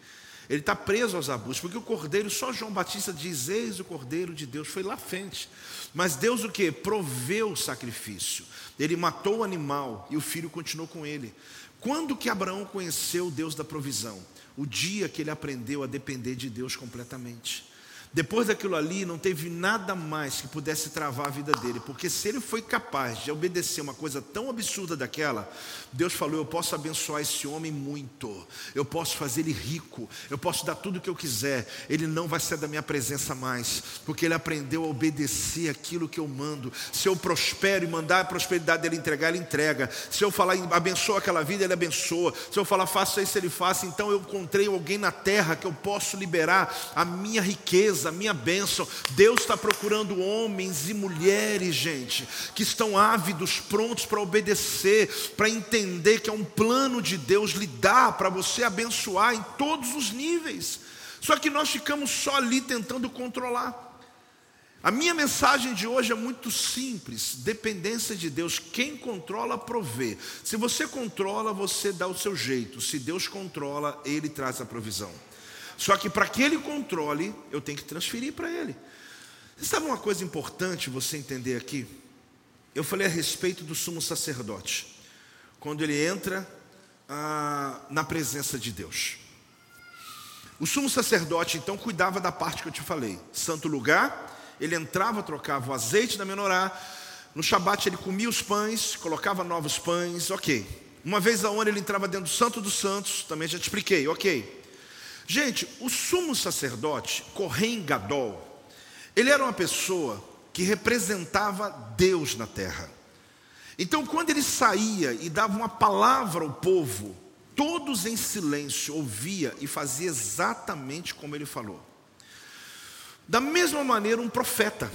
Ele está preso aos arbustos, porque o cordeiro, só João Batista diz: Eis o cordeiro de Deus, foi lá frente. Mas Deus o que? Proveu o sacrifício. Ele matou o animal e o filho continuou com ele. Quando que Abraão conheceu o Deus da provisão? O dia que ele aprendeu a depender de Deus completamente. Depois daquilo ali, não teve nada mais que pudesse travar a vida dele, porque se ele foi capaz de obedecer uma coisa tão absurda daquela, Deus falou: Eu posso abençoar esse homem muito, eu posso fazer ele rico, eu posso dar tudo o que eu quiser, ele não vai sair da minha presença mais, porque ele aprendeu a obedecer aquilo que eu mando. Se eu prospero e mandar a prosperidade dele entregar, ele entrega. Se eu falar abençoa aquela vida, ele abençoa. Se eu falar faça isso, ele faça. Então eu encontrei alguém na terra que eu posso liberar a minha riqueza a minha bênção. Deus está procurando homens e mulheres, gente, que estão ávidos, prontos para obedecer, para entender que é um plano de Deus lhe dar para você abençoar em todos os níveis. Só que nós ficamos só ali tentando controlar. A minha mensagem de hoje é muito simples: dependência de Deus. Quem controla, provê. Se você controla, você dá o seu jeito. Se Deus controla, Ele traz a provisão. Só que para que ele controle, eu tenho que transferir para ele. Você sabe uma coisa importante você entender aqui? Eu falei a respeito do sumo sacerdote, quando ele entra ah, na presença de Deus. O sumo sacerdote então cuidava da parte que eu te falei, santo lugar. Ele entrava, trocava o azeite da menorá. No Shabat ele comia os pães, colocava novos pães, ok. Uma vez a ano ele entrava dentro do Santo dos Santos, também já te expliquei, ok. Gente, o sumo sacerdote, Correim Gadol, ele era uma pessoa que representava Deus na terra. Então, quando ele saía e dava uma palavra ao povo, todos em silêncio ouvia e fazia exatamente como ele falou. Da mesma maneira, um profeta.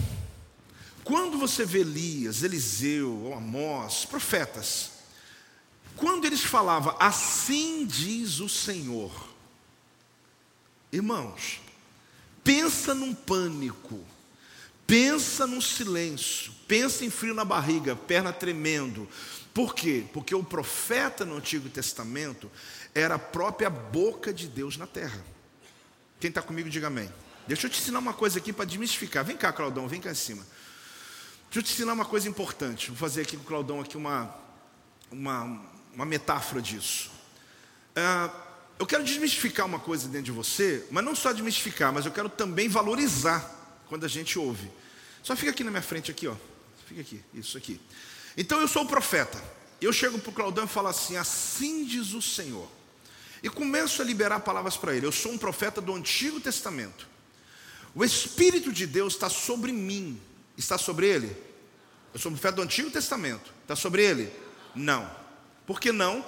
Quando você vê Elias, Eliseu ou Amós, profetas, quando eles falavam, assim diz o Senhor, Irmãos, pensa num pânico, pensa num silêncio, pensa em frio na barriga, perna tremendo. Por quê? Porque o profeta no Antigo Testamento era a própria boca de Deus na terra. Quem está comigo, diga amém. Deixa eu te ensinar uma coisa aqui para desmistificar. Vem cá, Claudão, vem cá em cima. Deixa eu te ensinar uma coisa importante. Vou fazer aqui com o Claudão aqui uma, uma, uma metáfora disso. Ah, eu quero desmistificar uma coisa dentro de você, mas não só desmistificar, mas eu quero também valorizar quando a gente ouve. Só fica aqui na minha frente, aqui, ó. Fica aqui, isso aqui. Então eu sou o profeta. Eu chego para o Claudão e falo assim: assim diz o Senhor. E começo a liberar palavras para ele. Eu sou um profeta do Antigo Testamento. O Espírito de Deus está sobre mim. Está sobre ele? Eu sou um profeta do Antigo Testamento. Está sobre ele? Não. Por que não?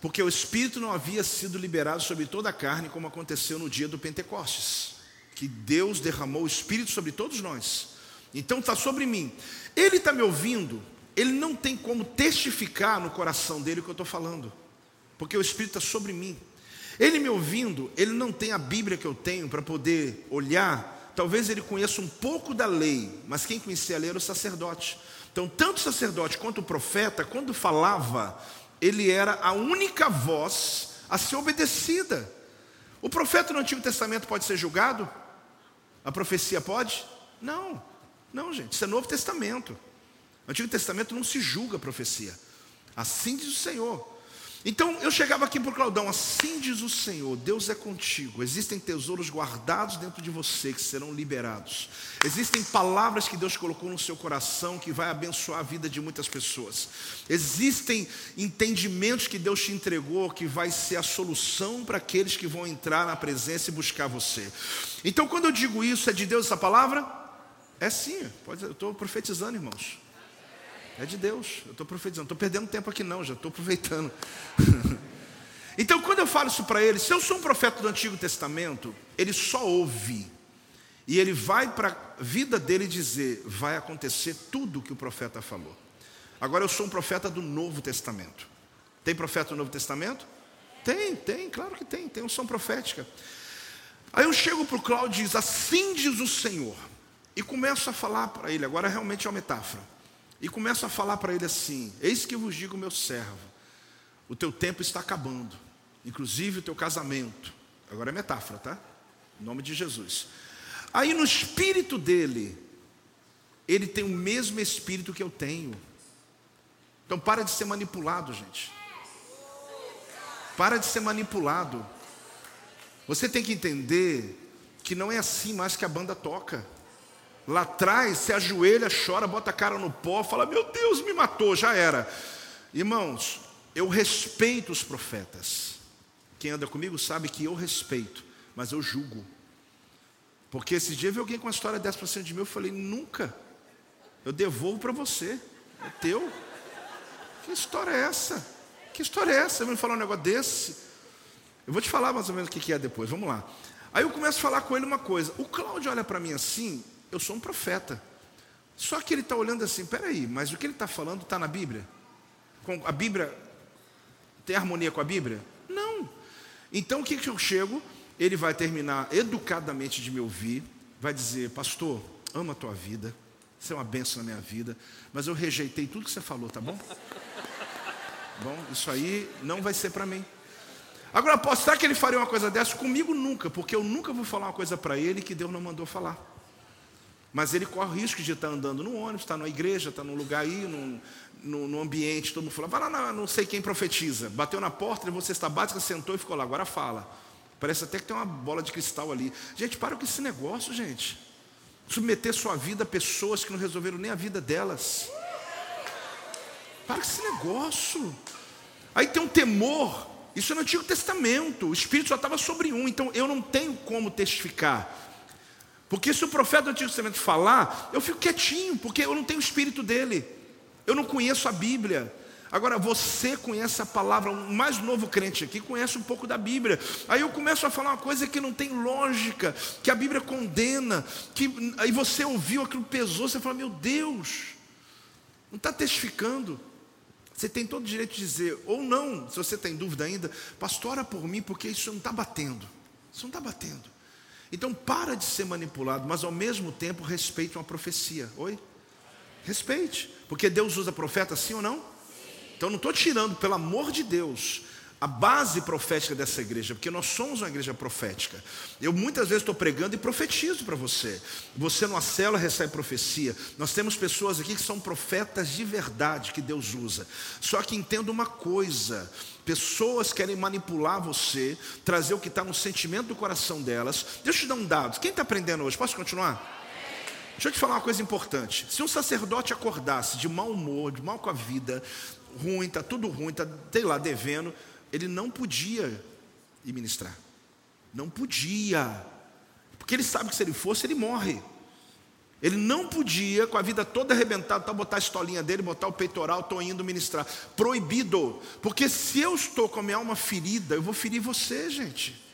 Porque o Espírito não havia sido liberado sobre toda a carne, como aconteceu no dia do Pentecostes, que Deus derramou o Espírito sobre todos nós. Então está sobre mim. Ele está me ouvindo, ele não tem como testificar no coração dele o que eu estou falando, porque o Espírito está sobre mim. Ele me ouvindo, ele não tem a Bíblia que eu tenho para poder olhar. Talvez ele conheça um pouco da lei, mas quem conhecia a lei era o sacerdote. Então, tanto o sacerdote quanto o profeta, quando falava, ele era a única voz a ser obedecida. O profeta no Antigo Testamento pode ser julgado? A profecia pode? Não, não, gente, isso é Novo Testamento. No Antigo Testamento não se julga a profecia. Assim diz o Senhor. Então eu chegava aqui para o Claudão, assim diz o Senhor, Deus é contigo. Existem tesouros guardados dentro de você que serão liberados. Existem palavras que Deus colocou no seu coração que vai abençoar a vida de muitas pessoas. Existem entendimentos que Deus te entregou que vai ser a solução para aqueles que vão entrar na presença e buscar você. Então quando eu digo isso, é de Deus essa palavra? É sim, pode, eu estou profetizando, irmãos. É de Deus. Eu estou profetizando. Estou perdendo tempo aqui, não, já estou aproveitando. [LAUGHS] então, quando eu falo isso para ele, se eu sou um profeta do Antigo Testamento, ele só ouve. E ele vai para a vida dele dizer: vai acontecer tudo o que o profeta falou. Agora, eu sou um profeta do Novo Testamento. Tem profeta do Novo Testamento? Tem, tem, claro que tem. Tem unção profética. Aí eu chego para o Cláudio e diz: Assim diz o Senhor. E começo a falar para ele. Agora realmente é uma metáfora. E começo a falar para ele assim: Eis que vos digo, meu servo, o teu tempo está acabando, inclusive o teu casamento. Agora é metáfora, tá? Em nome de Jesus. Aí no espírito dele, ele tem o mesmo espírito que eu tenho. Então para de ser manipulado, gente. Para de ser manipulado. Você tem que entender que não é assim mais que a banda toca. Lá atrás, se ajoelha, chora, bota a cara no pó, fala: Meu Deus, me matou, já era. Irmãos, eu respeito os profetas. Quem anda comigo sabe que eu respeito, mas eu julgo. Porque esse dia veio alguém com uma história dessa para cima de mim, eu falei: Nunca. Eu devolvo para você, é teu. Que história é essa? Que história é essa? Vai me falar um negócio desse? Eu vou te falar mais ou menos o que é depois, vamos lá. Aí eu começo a falar com ele uma coisa. O Cláudio olha para mim assim, eu sou um profeta. Só que ele está olhando assim, peraí, mas o que ele está falando está na Bíblia? Com a Bíblia tem harmonia com a Bíblia? Não. Então o que, que eu chego? Ele vai terminar educadamente de me ouvir, vai dizer, pastor, amo a tua vida, você é uma benção na minha vida, mas eu rejeitei tudo que você falou, tá bom? [LAUGHS] bom, isso aí não vai ser para mim. Agora, apostar que ele faria uma coisa dessa comigo nunca, porque eu nunca vou falar uma coisa para ele que Deus não mandou falar. Mas ele corre o risco de estar andando no ônibus, estar na igreja, estar num lugar aí, num, no, ambiente, todo mundo fala, vai lá, não, não sei quem profetiza. Bateu na porta, levou cesta básica, sentou e ficou lá, agora fala. Parece até que tem uma bola de cristal ali. Gente, para com esse negócio, gente. Submeter sua vida a pessoas que não resolveram nem a vida delas. Para com esse negócio. Aí tem um temor. Isso é no Antigo Testamento. O Espírito só estava sobre um. Então eu não tenho como testificar. Porque se o profeta do Antigo Testamento falar, eu fico quietinho, porque eu não tenho o espírito dele. Eu não conheço a Bíblia. Agora, você conhece a palavra, o mais novo crente aqui conhece um pouco da Bíblia. Aí eu começo a falar uma coisa que não tem lógica, que a Bíblia condena, que aí você ouviu aquilo pesou, você fala, meu Deus, não está testificando. Você tem todo o direito de dizer, ou não, se você tem dúvida ainda, pastora por mim, porque isso não está batendo. Isso não está batendo. Então para de ser manipulado, mas ao mesmo tempo respeite uma profecia. Oi? Respeite, porque Deus usa profeta sim ou não? Então não estou tirando, pelo amor de Deus, a base profética dessa igreja, porque nós somos uma igreja profética. Eu muitas vezes estou pregando e profetizo para você. Você numa célula recebe profecia. Nós temos pessoas aqui que são profetas de verdade que Deus usa. Só que entenda uma coisa: pessoas querem manipular você, trazer o que está no sentimento do coração delas. Deixa eu te dar um dado. Quem está aprendendo hoje? Posso continuar? Deixa eu te falar uma coisa importante. Se um sacerdote acordasse de mau humor, de mal com a vida, ruim, está tudo ruim, está, sei lá, devendo ele não podia ir ministrar. Não podia. Porque ele sabe que se ele fosse, ele morre. Ele não podia, com a vida toda arrebentada, tá, botar a estolinha dele, botar o peitoral, estou indo ministrar. Proibido. Porque se eu estou com a minha alma ferida, eu vou ferir você, gente.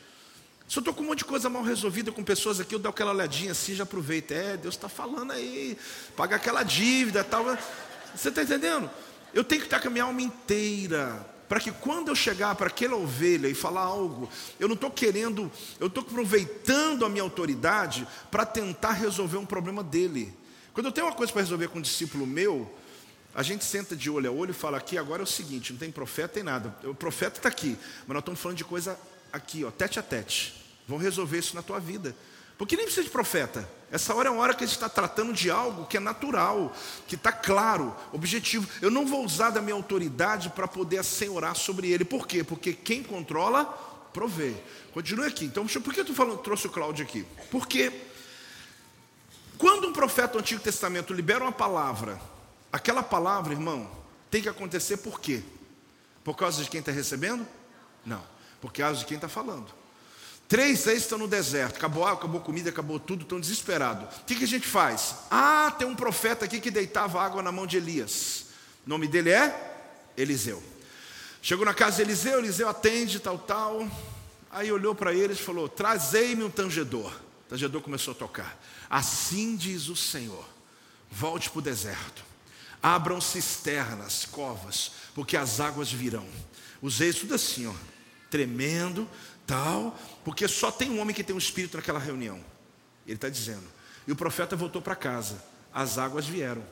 Se eu estou com um monte de coisa mal resolvida com pessoas aqui, eu dou aquela olhadinha assim, já aproveita. É, Deus está falando aí, paga aquela dívida tal. Você está entendendo? Eu tenho que estar com a minha alma inteira para que quando eu chegar para aquela ovelha e falar algo, eu não estou querendo, eu estou aproveitando a minha autoridade para tentar resolver um problema dele. Quando eu tenho uma coisa para resolver com um discípulo meu, a gente senta de olho a olho e fala aqui, agora é o seguinte, não tem profeta, tem nada. O profeta está aqui, mas nós estamos falando de coisa aqui, ó, tete a tete. Vamos resolver isso na tua vida. Porque nem precisa de profeta. Essa hora é uma hora que a gente está tratando de algo que é natural, que está claro, objetivo. Eu não vou usar da minha autoridade para poder assenhorar sobre ele. Por quê? Porque quem controla, provê. Continue aqui. Então, por que eu trouxe o Cláudio aqui? Porque quando um profeta do Antigo Testamento libera uma palavra, aquela palavra, irmão, tem que acontecer por quê? Por causa de quem está recebendo? Não, por causa de quem está falando. Três, seis estão no deserto, acabou água, acabou comida, acabou tudo, estão desesperados. O que, que a gente faz? Ah, tem um profeta aqui que deitava água na mão de Elias. O nome dele é Eliseu. Chegou na casa de Eliseu, Eliseu atende, tal, tal. Aí olhou para eles e falou: Trazei-me um tangedor. O tangedor começou a tocar. Assim diz o Senhor: Volte para o deserto, abram cisternas, covas, porque as águas virão. Usei tudo assim, ó, tremendo, tal, porque só tem um homem que tem um espírito naquela reunião. Ele está dizendo. E o profeta voltou para casa. As águas vieram,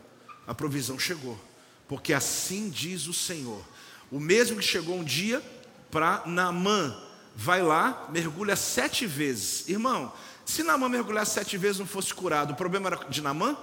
a provisão chegou, porque assim diz o Senhor. O mesmo que chegou um dia para Naamã, vai lá, mergulha sete vezes. Irmão, se Naamã mergulhar sete vezes não fosse curado, o problema era de Naamã?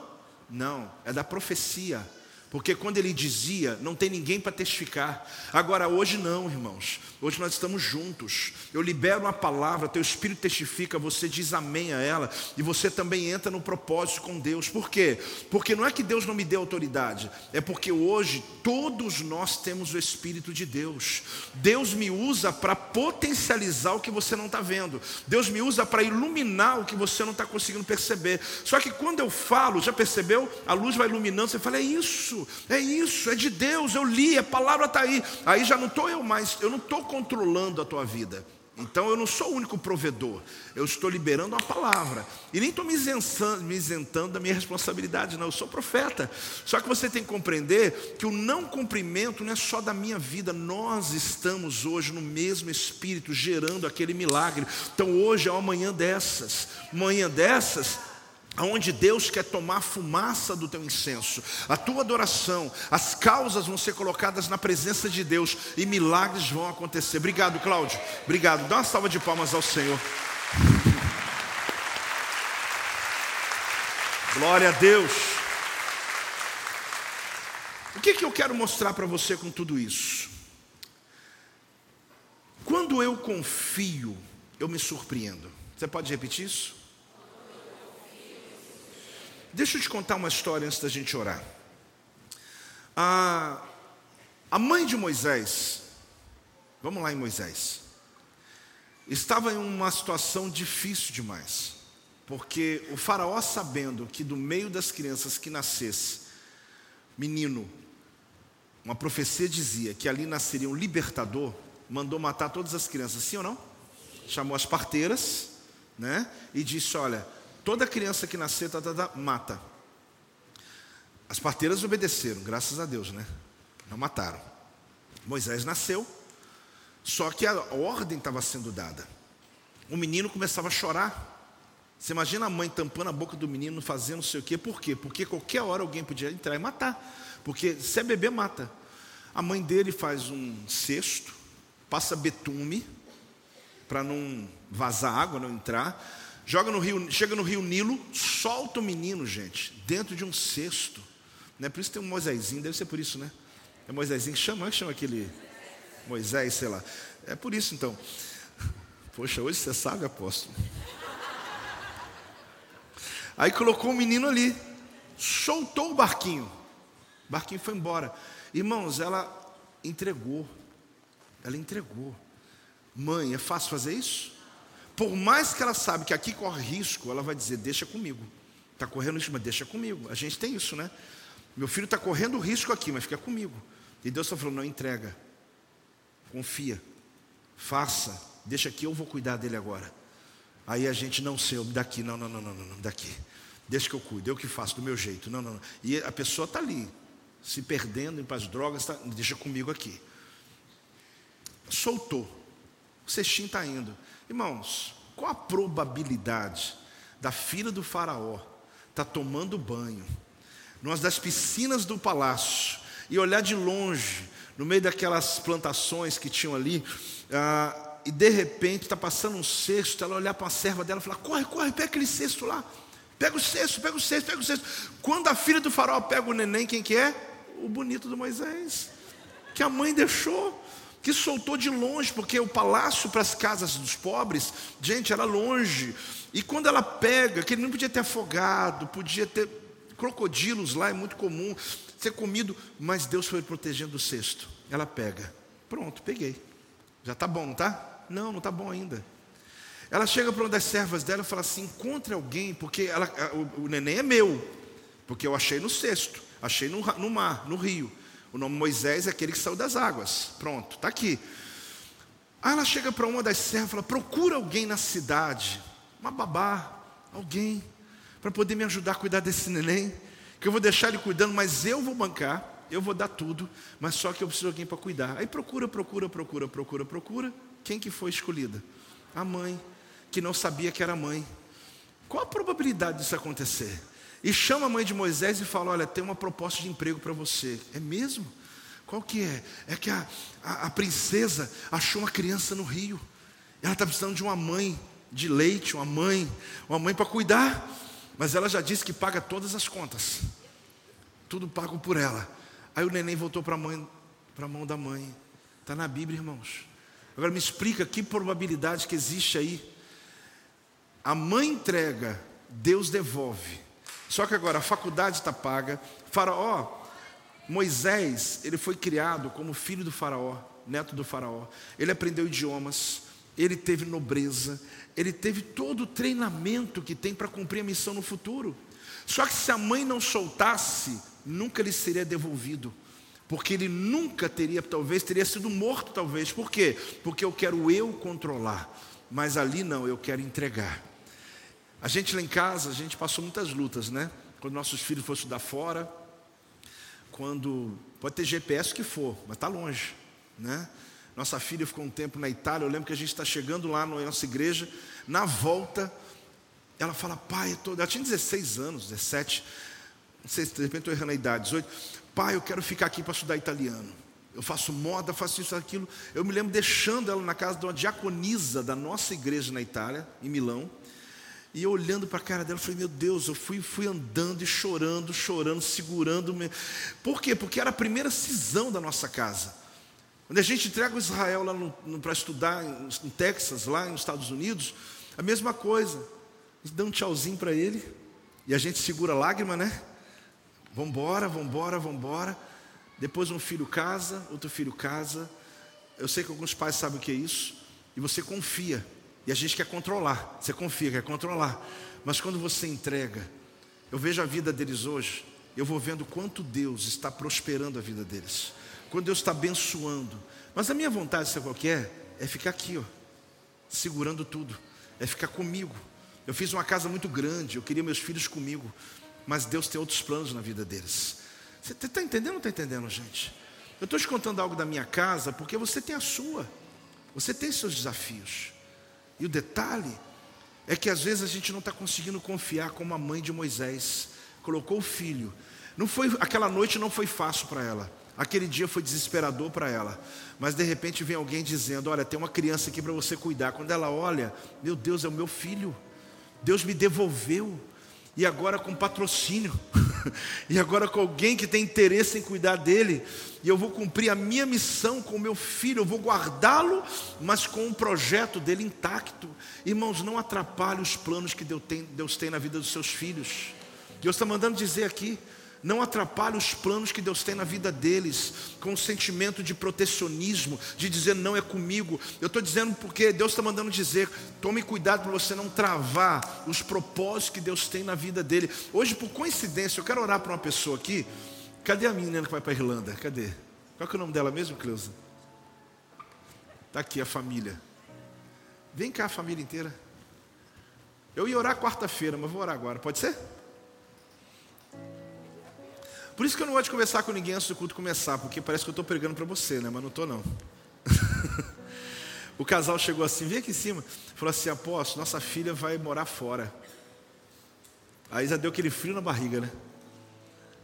Não, é da profecia. Porque quando ele dizia, não tem ninguém para testificar. Agora, hoje não, irmãos. Hoje nós estamos juntos. Eu libero uma palavra, teu espírito testifica, você diz amém a ela, e você também entra no propósito com Deus. Por quê? Porque não é que Deus não me dê autoridade, é porque hoje todos nós temos o Espírito de Deus. Deus me usa para potencializar o que você não está vendo. Deus me usa para iluminar o que você não está conseguindo perceber. Só que quando eu falo, já percebeu? A luz vai iluminando, você fala, é isso é isso, é de Deus, eu li, a palavra está aí. Aí já não estou eu mais, eu não estou controlando a tua vida. Então eu não sou o único provedor, eu estou liberando a palavra. E nem estou me isentando, me isentando da minha responsabilidade, não, eu sou profeta. Só que você tem que compreender que o não cumprimento não é só da minha vida, nós estamos hoje no mesmo espírito gerando aquele milagre. Então hoje é uma manhã dessas, manhã dessas Aonde Deus quer tomar fumaça do teu incenso, a tua adoração, as causas vão ser colocadas na presença de Deus e milagres vão acontecer. Obrigado, Cláudio. Obrigado. Dá uma salva de palmas ao Senhor. Glória a Deus. O que, que eu quero mostrar para você com tudo isso? Quando eu confio, eu me surpreendo. Você pode repetir isso? Deixa eu te contar uma história antes da gente orar. A, a mãe de Moisés, vamos lá em Moisés, estava em uma situação difícil demais, porque o Faraó, sabendo que do meio das crianças que nascesse menino, uma profecia dizia que ali nasceria um libertador, mandou matar todas as crianças, sim ou não? Chamou as parteiras, né? E disse: Olha, Toda criança que nascer, tá, tá, tá, mata. As parteiras obedeceram, graças a Deus, né? Não mataram. Moisés nasceu, só que a ordem estava sendo dada. O menino começava a chorar. Você imagina a mãe tampando a boca do menino, fazendo não sei o quê. Por quê? Porque qualquer hora alguém podia entrar e matar. Porque se é bebê, mata. A mãe dele faz um cesto, passa betume, para não vazar água, não entrar joga no rio, chega no rio Nilo, solta o menino, gente, dentro de um cesto. Né? Por isso tem um Moisésinho, deve ser por isso, né? É Moisésinho, chama, chama aquele Moisés, sei lá. É por isso então. Poxa, hoje você sabe, apóstolo. Aí colocou o menino ali, soltou o barquinho. O barquinho foi embora. Irmãos, ela entregou. Ela entregou. Mãe, é fácil fazer isso? Por mais que ela sabe que aqui corre risco, ela vai dizer: Deixa comigo. Está correndo risco, mas deixa comigo. A gente tem isso, né? Meu filho está correndo risco aqui, mas fica comigo. E Deus está falando: não entrega, confia, faça, deixa aqui, eu vou cuidar dele agora. Aí a gente não sei, daqui, não, não, não, não, não, daqui. Deixa que eu cuido, eu que faço do meu jeito. Não, não, não. E a pessoa está ali, se perdendo em as drogas, tá, deixa comigo aqui. Soltou. O cestinho está indo. Irmãos, qual a probabilidade da filha do faraó estar tá tomando banho, numa das piscinas do palácio, e olhar de longe, no meio daquelas plantações que tinham ali, ah, e de repente está passando um cesto, ela olhar para a serva dela e falar: corre, corre, pega aquele cesto lá. Pega o cesto, pega o cesto, pega o cesto. Quando a filha do faraó pega o neném, quem que é? O bonito do Moisés. Que a mãe deixou, que soltou de longe, porque o palácio para as casas dos pobres, gente, era longe. E quando ela pega, que ele não podia ter afogado, podia ter crocodilos lá, é muito comum ser comido, mas Deus foi protegendo o cesto. Ela pega. Pronto, peguei. Já está bom, não está? Não, não está bom ainda. Ela chega para uma das servas dela e fala assim: encontre alguém, porque ela, o, o, neném é meu, porque eu achei no cesto, achei no, no mar, no rio. O nome Moisés é aquele que saiu das águas. Pronto, está aqui. Aí ela chega para uma das servas e fala: procura alguém na cidade, uma babá, alguém, para poder me ajudar a cuidar desse neném, que eu vou deixar ele cuidando, mas eu vou bancar, eu vou dar tudo, mas só que eu preciso de alguém para cuidar. Aí procura, procura, procura, procura, procura. Quem que foi escolhida? A mãe que não sabia que era mãe. Qual a probabilidade disso acontecer? E chama a mãe de Moisés e fala: Olha, tem uma proposta de emprego para você. É mesmo? Qual que é? É que a, a, a princesa achou uma criança no rio. Ela está precisando de uma mãe de leite, uma mãe, uma mãe para cuidar. Mas ela já disse que paga todas as contas. Tudo pago por ela. Aí o neném voltou para a mãe, para a mão da mãe. Está na Bíblia, irmãos. Agora me explica que probabilidade que existe aí a mãe entrega, Deus devolve. Só que agora a faculdade está paga. Faraó, Moisés, ele foi criado como filho do Faraó, neto do Faraó. Ele aprendeu idiomas, ele teve nobreza, ele teve todo o treinamento que tem para cumprir a missão no futuro. Só que se a mãe não soltasse, nunca lhe seria devolvido. Porque ele nunca teria, talvez, teria sido morto, talvez. Por quê? Porque eu quero eu controlar. Mas ali não, eu quero entregar. A gente lá em casa, a gente passou muitas lutas, né? Quando nossos filhos foram estudar fora, quando pode ter GPS que for, mas está longe, né? Nossa filha ficou um tempo na Itália. Eu lembro que a gente está chegando lá na nossa igreja. Na volta, ela fala, pai, tô... ela tinha 16 anos, 17, não sei se de repente estou errando a idade, 18. Pai, eu quero ficar aqui para estudar italiano. Eu faço moda, faço isso, aquilo. Eu me lembro deixando ela na casa de uma diaconisa da nossa igreja na Itália, em Milão. E eu olhando para a cara dela, falei, meu Deus, eu fui, fui andando e chorando, chorando, segurando. -me. Por quê? Porque era a primeira cisão da nossa casa. Quando a gente entrega o Israel lá para estudar em, em, Texas, lá nos Estados Unidos, a mesma coisa. Gente dá um tchauzinho para ele, e a gente segura a lágrima, né? Vambora, vambora, vambora. Depois um filho casa, outro filho casa. Eu sei que alguns pais sabem o que é isso, e você confia. E a gente quer controlar, você confia, quer controlar. Mas quando você entrega, eu vejo a vida deles hoje, eu vou vendo quanto Deus está prosperando a vida deles, quando Deus está abençoando. Mas a minha vontade, sabe qual que é? É ficar aqui, ó, segurando tudo, é ficar comigo. Eu fiz uma casa muito grande, eu queria meus filhos comigo, mas Deus tem outros planos na vida deles. Você está entendendo ou não está entendendo, gente? Eu estou te contando algo da minha casa porque você tem a sua, você tem seus desafios. E o detalhe é que às vezes a gente não está conseguindo confiar como a mãe de Moisés colocou o filho. Não foi aquela noite não foi fácil para ela. Aquele dia foi desesperador para ela. Mas de repente vem alguém dizendo: Olha, tem uma criança aqui para você cuidar. Quando ela olha, meu Deus, é o meu filho. Deus me devolveu e agora com patrocínio, [LAUGHS] e agora com alguém que tem interesse em cuidar dele, e eu vou cumprir a minha missão com o meu filho, eu vou guardá-lo, mas com um projeto dele intacto. Irmãos, não atrapalhe os planos que Deus tem, Deus tem na vida dos seus filhos. Deus está mandando dizer aqui: Não atrapalhe os planos que Deus tem na vida deles, com o sentimento de protecionismo, de dizer não é comigo. Eu estou dizendo porque Deus está mandando dizer: tome cuidado para você não travar os propósitos que Deus tem na vida dele. Hoje, por coincidência, eu quero orar para uma pessoa aqui. Cadê a menina que vai para a Irlanda? Cadê? Qual é o nome dela mesmo, Cleusa? Está aqui a família. Vem cá, a família inteira. Eu ia orar quarta-feira, mas vou orar agora. Pode ser? Por isso que eu não gosto de conversar com ninguém antes do culto começar, porque parece que eu estou pregando para você, né? Mas não estou não. [LAUGHS] o casal chegou assim, vem aqui em cima, falou assim, apóstolo, nossa filha vai morar fora. Aí já deu aquele frio na barriga, né?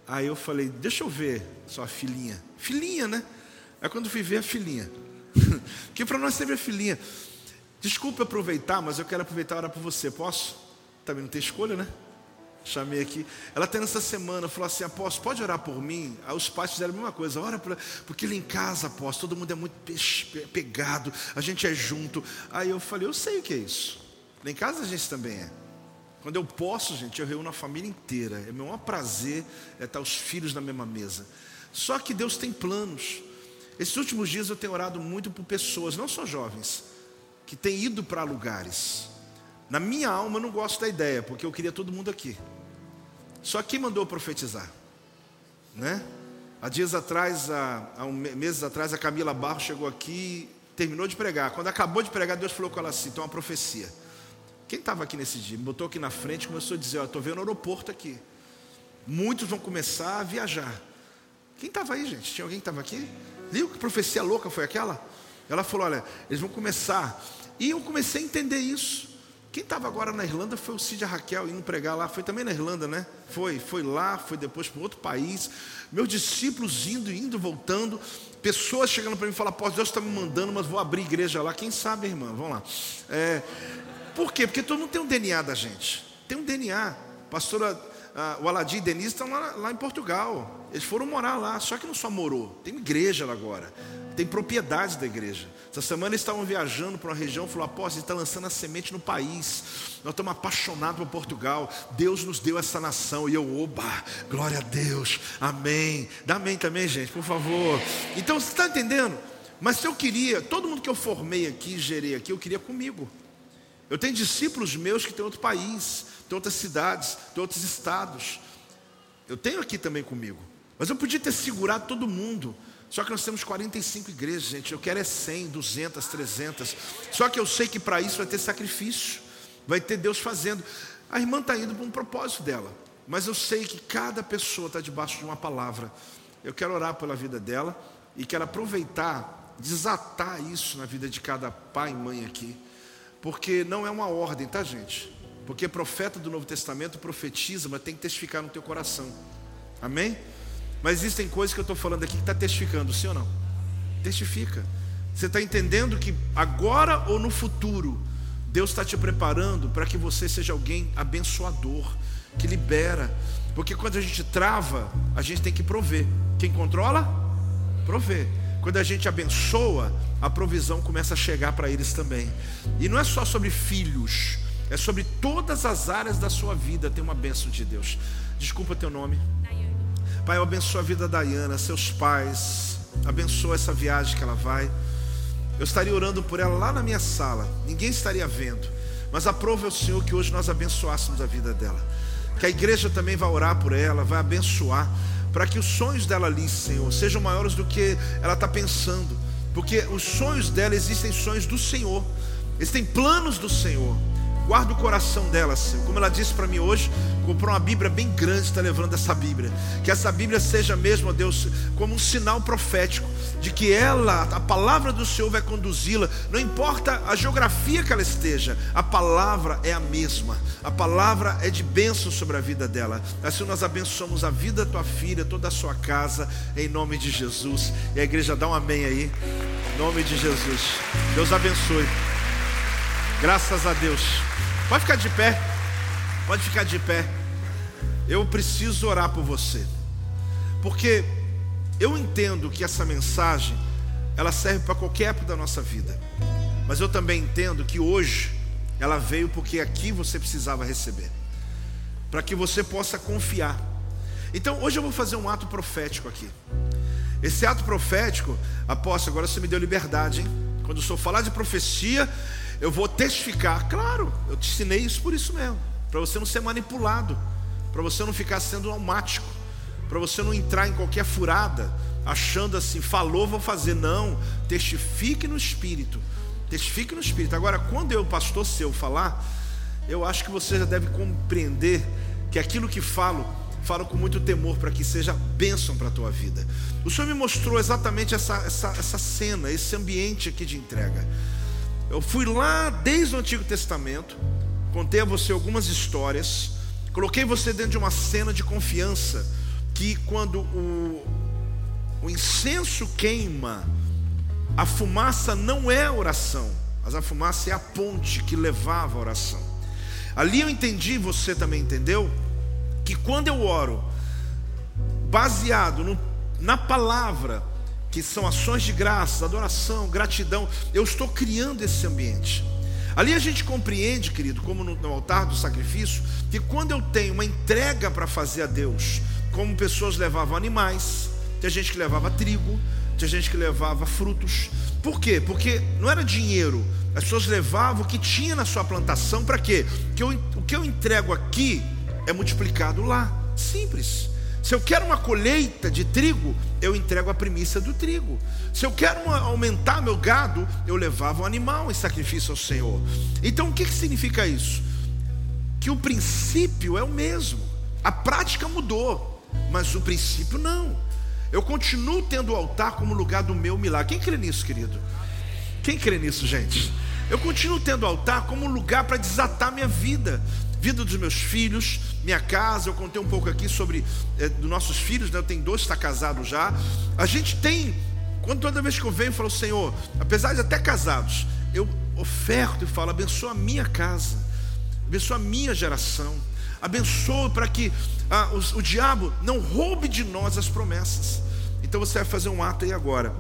Aí eu falei, deixa eu ver sua filhinha. Filhinha, né? Aí quando fui ver a filhinha. [LAUGHS] que para nós sempre é filhinha. Desculpe aproveitar, mas eu quero aproveitar e orar por você. Posso? Também não tem escolha, né? Chamei aqui. Ela até nessa semana falou assim: Apóstolo, pode orar por mim? Aí os pais fizeram a mesma coisa. Ora, pra... porque ele em casa, apóstolo, todo mundo é muito pegado, a gente é junto. Aí eu falei: Eu sei o que é isso. Lá em casa a gente também é. Quando eu posso, gente, eu reúno a família inteira. É meu maior prazer é estar os filhos na mesma mesa. Só que Deus tem planos. Esses últimos dias eu tenho orado muito por pessoas, não só jovens, que têm ido para lugares. Na minha alma eu não gosto da ideia, porque eu queria todo mundo aqui. Só quem mandou profetizar, né? Há dias atrás, há, há um, meses atrás, a Camila Barro chegou aqui, terminou de pregar. Quando acabou de pregar, Deus falou com ela assim: então uma profecia. Quem estava aqui nesse dia? Me botou aqui na frente e começou a dizer: estou vendo o aeroporto aqui. Muitos vão começar a viajar. Quem estava aí, gente? Tinha alguém que estava aqui? Viu que profecia louca foi aquela? Ela falou: Olha, eles vão começar. E eu comecei a entender isso. Quem estava agora na Irlanda foi o Cid Raquel indo pregar lá. Foi também na Irlanda, né? Foi, foi lá, foi depois para outro país. Meus discípulos indo, indo, voltando. Pessoas chegando para mim e falar: Pô, Deus está me mandando, mas vou abrir igreja lá. Quem sabe, irmã? Vamos lá. É, por quê? Porque todo mundo tem um DNA da gente. Tem um DNA. Pastora, o Aladim e Denise estão lá, lá em Portugal. Eles foram morar lá, só que não só morou, tem igreja lá agora, tem propriedades da igreja. Essa semana eles estavam viajando para uma região, falou: Apóstolo, está lançando a semente no país. Nós estamos apaixonados por Portugal. Deus nos deu essa nação. E eu, oba, glória a Deus, amém. Dá amém também, gente, por favor. Então, você está entendendo? Mas se eu queria, todo mundo que eu formei aqui, gerei aqui, eu queria comigo. Eu tenho discípulos meus que têm outro país, têm outras cidades, têm outros estados. Eu tenho aqui também comigo. Mas eu podia ter segurado todo mundo. Só que nós temos 45 igrejas, gente. Eu quero é 100, 200, 300. Só que eu sei que para isso vai ter sacrifício. Vai ter Deus fazendo. A irmã está indo para um propósito dela. Mas eu sei que cada pessoa está debaixo de uma palavra. Eu quero orar pela vida dela e quero aproveitar, desatar isso na vida de cada pai e mãe aqui. Porque não é uma ordem, tá, gente? Porque profeta do Novo Testamento profetiza, mas tem que testificar no teu coração. Amém? Mas existem coisas que eu estou falando aqui que está testificando, sim ou não? Testifica. Você está entendendo que agora ou no futuro, Deus está te preparando para que você seja alguém abençoador, que libera. Porque quando a gente trava, a gente tem que prover. Quem controla? Prover. Quando a gente abençoa, a provisão começa a chegar para eles também. E não é só sobre filhos, é sobre todas as áreas da sua vida. Tem uma bênção de Deus. Desculpa teu nome. Pai, eu abençoa a vida da Diana, seus pais. Abençoa essa viagem que ela vai. Eu estaria orando por ela lá na minha sala. Ninguém estaria vendo. Mas aprove ao Senhor que hoje nós abençoássemos a vida dela. Que a igreja também vai orar por ela, vai abençoar para que os sonhos dela ali, Senhor, sejam maiores do que ela está pensando, porque os sonhos dela existem sonhos do Senhor, existem planos do Senhor. Guarda o coração dela, Senhor. Como ela disse para mim hoje, comprou uma Bíblia bem grande, está levando essa Bíblia. Que essa Bíblia seja mesmo, ó Deus, como um sinal profético de que ela, a palavra do Senhor vai conduzi-la, não importa a geografia que ela esteja, a palavra é a mesma, a palavra é de bênção sobre a vida dela. Assim nós abençoamos a vida da tua filha, toda a sua casa, em nome de Jesus. E a igreja dá um amém aí, em nome de Jesus. Deus abençoe. Graças a Deus. Pode ficar de pé, pode ficar de pé. Eu preciso orar por você, porque eu entendo que essa mensagem ela serve para qualquer época da nossa vida. Mas eu também entendo que hoje ela veio porque aqui você precisava receber. Para que você possa confiar. Então, hoje eu vou fazer um ato profético aqui. Esse ato profético, apóstolo, agora você me deu liberdade, hein? Quando eu sou falar de profecia, eu vou testificar. Claro, eu te ensinei isso por isso mesmo, para você não ser manipulado, para você não ficar sendo almático, para você não entrar em qualquer furada, achando assim, falou, vou fazer. Não, testifique no espírito. Testifique no espírito. Agora, quando eu, pastor seu, falar, eu acho que você já deve compreender que aquilo que falo, falo com muito temor para que seja bênção para a tua vida. O Senhor me mostrou exatamente essa, essa, essa cena, esse ambiente aqui de entrega. Eu fui lá desde o Antigo Testamento, contei a você algumas histórias, coloquei você dentro de uma cena de confiança, que quando o, o incenso queima, a fumaça não é a oração, mas a fumaça é a ponte que levava a oração. Ali eu entendi, você também entendeu, que quando eu oro, baseado no, na palavra, que são ações de graça, adoração, gratidão, eu estou criando esse ambiente. Ali a gente compreende, querido, como no, altar do sacrifício, que quando eu tenho uma entrega para fazer a Deus, como pessoas levavam animais, tinha gente que levava trigo, tinha gente que levava frutos. Por quê? Porque não era dinheiro. As pessoas levavam o que tinha na sua plantação para quê? Porque eu, o que eu entrego aqui é multiplicado lá. Simples. Se eu quero uma colheita de trigo, eu entrego a primícia do trigo. Se eu quero uma, aumentar meu gado, eu levava um animal em sacrifício ao Senhor. Então o que, que significa isso? Que o princípio é o mesmo. A prática mudou, mas o princípio não. Eu continuo tendo o altar como lugar do meu milagre. Quem crê nisso, querido? Quem crê nisso, gente? Eu continuo tendo o altar como lugar para desatar minha vida, vida dos meus filhos, minha casa. Eu contei um pouco aqui sobre é, dos nossos filhos, né? Eu tenho dois, está casado já. A gente tem, quando toda vez que eu venho, eu falo, Senhor, apesar de até casados, eu oferto e falo, abençoa a minha casa, abençoa a minha geração abençoa para que ah, o, o diabo não roube de nós as promessas. Então você vai fazer um ato aí agora.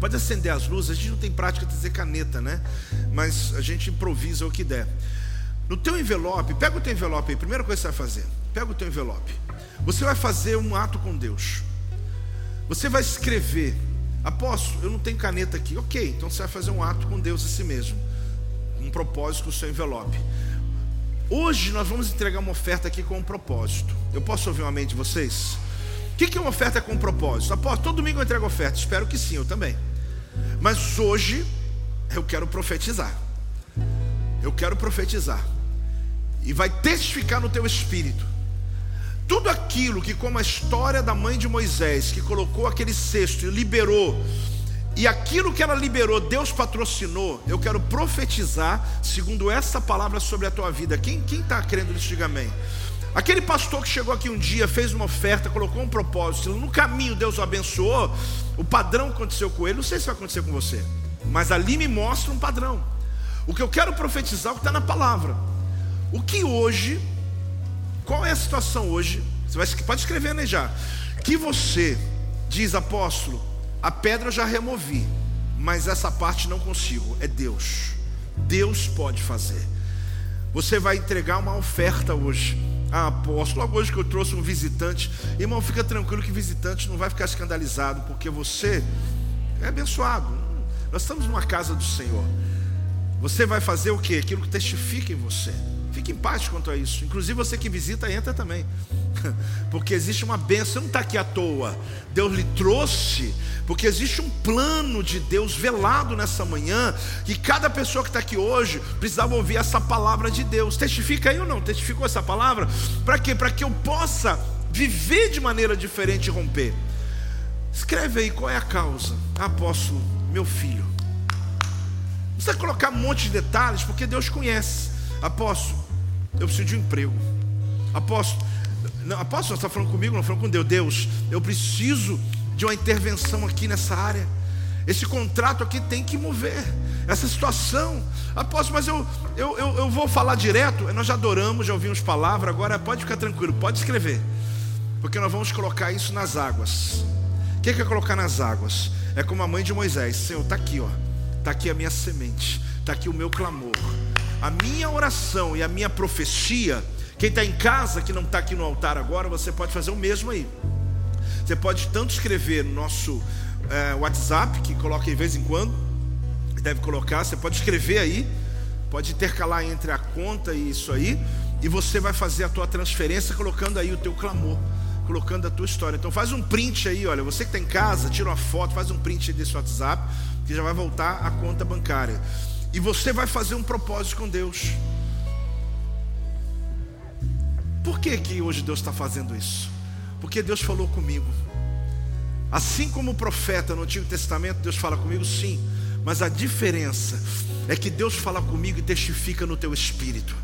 Pode acender as luzes, a gente não tem prática de dizer caneta, né? Mas a gente improvisa o que der. No teu envelope, pega o teu envelope aí, primeira coisa que você vai fazer, pega o teu envelope. Você vai fazer um ato com Deus. Você vai escrever, apóstolo, eu não tenho caneta aqui. Ok, então você vai fazer um ato com Deus a si mesmo. Um propósito com o seu envelope. Hoje nós vamos entregar uma oferta aqui com um propósito. Eu posso ouvir uma mente de vocês? O que é uma oferta com um propósito? Após todo domingo eu entrego oferta. Espero que sim, eu também. Mas hoje eu quero profetizar. Eu quero profetizar. E vai testificar no teu espírito. Tudo aquilo que, como a história da mãe de Moisés, que colocou aquele cesto e liberou e aquilo que ela liberou, Deus patrocinou. Eu quero profetizar, segundo essa palavra sobre a tua vida. Quem está crendo nisso, diga amém. Aquele pastor que chegou aqui um dia, fez uma oferta, colocou um propósito, no caminho Deus o abençoou, o padrão aconteceu com ele, não sei se vai acontecer com você, mas ali me mostra um padrão. O que eu quero profetizar é o que está na palavra. O que hoje, qual é a situação hoje? Você vai, pode escrever né já. Que você diz, apóstolo, a pedra eu já removi, mas essa parte não consigo. É Deus. Deus pode fazer. Você vai entregar uma oferta hoje. Ah, apóstolo, logo hoje que eu trouxe um visitante. Irmão, fica tranquilo que visitante não vai ficar escandalizado, porque você é abençoado. Nós estamos numa casa do Senhor. Você vai fazer o que? Aquilo que testifica em você. Fique em paz quanto a isso. Inclusive você que visita, entra também. [LAUGHS] Porque existe uma bênção, você não está aqui à toa. Deus lhe trouxe, porque existe um plano de Deus velado nessa manhã, que cada pessoa que está aqui hoje precisava ouvir essa palavra de Deus. Testifica aí ou não? Testificou essa palavra? Para quê? Para que eu possa viver de maneira diferente e romper. Escreve aí qual é a causa. Apóstolo, meu filho. Não precisa colocar um monte de detalhes, porque Deus conhece. Apóstolo, eu preciso de um emprego. Apóstolo, não, apóstolo, está falando comigo, não falando com Deus. Deus, eu preciso de uma intervenção aqui nessa área. Esse contrato aqui tem que mover. Essa situação. Apóstolo, mas eu, eu, eu, eu vou falar direto. Nós já adoramos, já ouvimos palavra. Agora pode ficar tranquilo, pode escrever. Porque nós vamos colocar isso nas águas. O que é colocar nas águas? É como a mãe de Moisés: Senhor, está aqui, ó. Está aqui a minha semente. Está aqui o meu clamor. A minha oração e a minha profecia Quem está em casa, que não está aqui no altar agora, você pode fazer o mesmo aí. Você pode tanto escrever no nosso é, WhatsApp, que coloca de vez em quando, deve colocar, você pode escrever aí, pode intercalar entre a conta e isso aí, e você vai fazer a tua transferência colocando aí o teu clamor, colocando a tua história. Então faz um print aí, olha, você que está em casa, tira uma foto, faz um print desse WhatsApp, que já vai voltar a conta bancária. E você vai fazer um propósito com Deus. Por que, que hoje Deus está fazendo isso? Porque Deus falou comigo. Assim como o profeta no Antigo Testamento, Deus fala comigo, sim. Mas a diferença é que Deus fala comigo e testifica no teu espírito.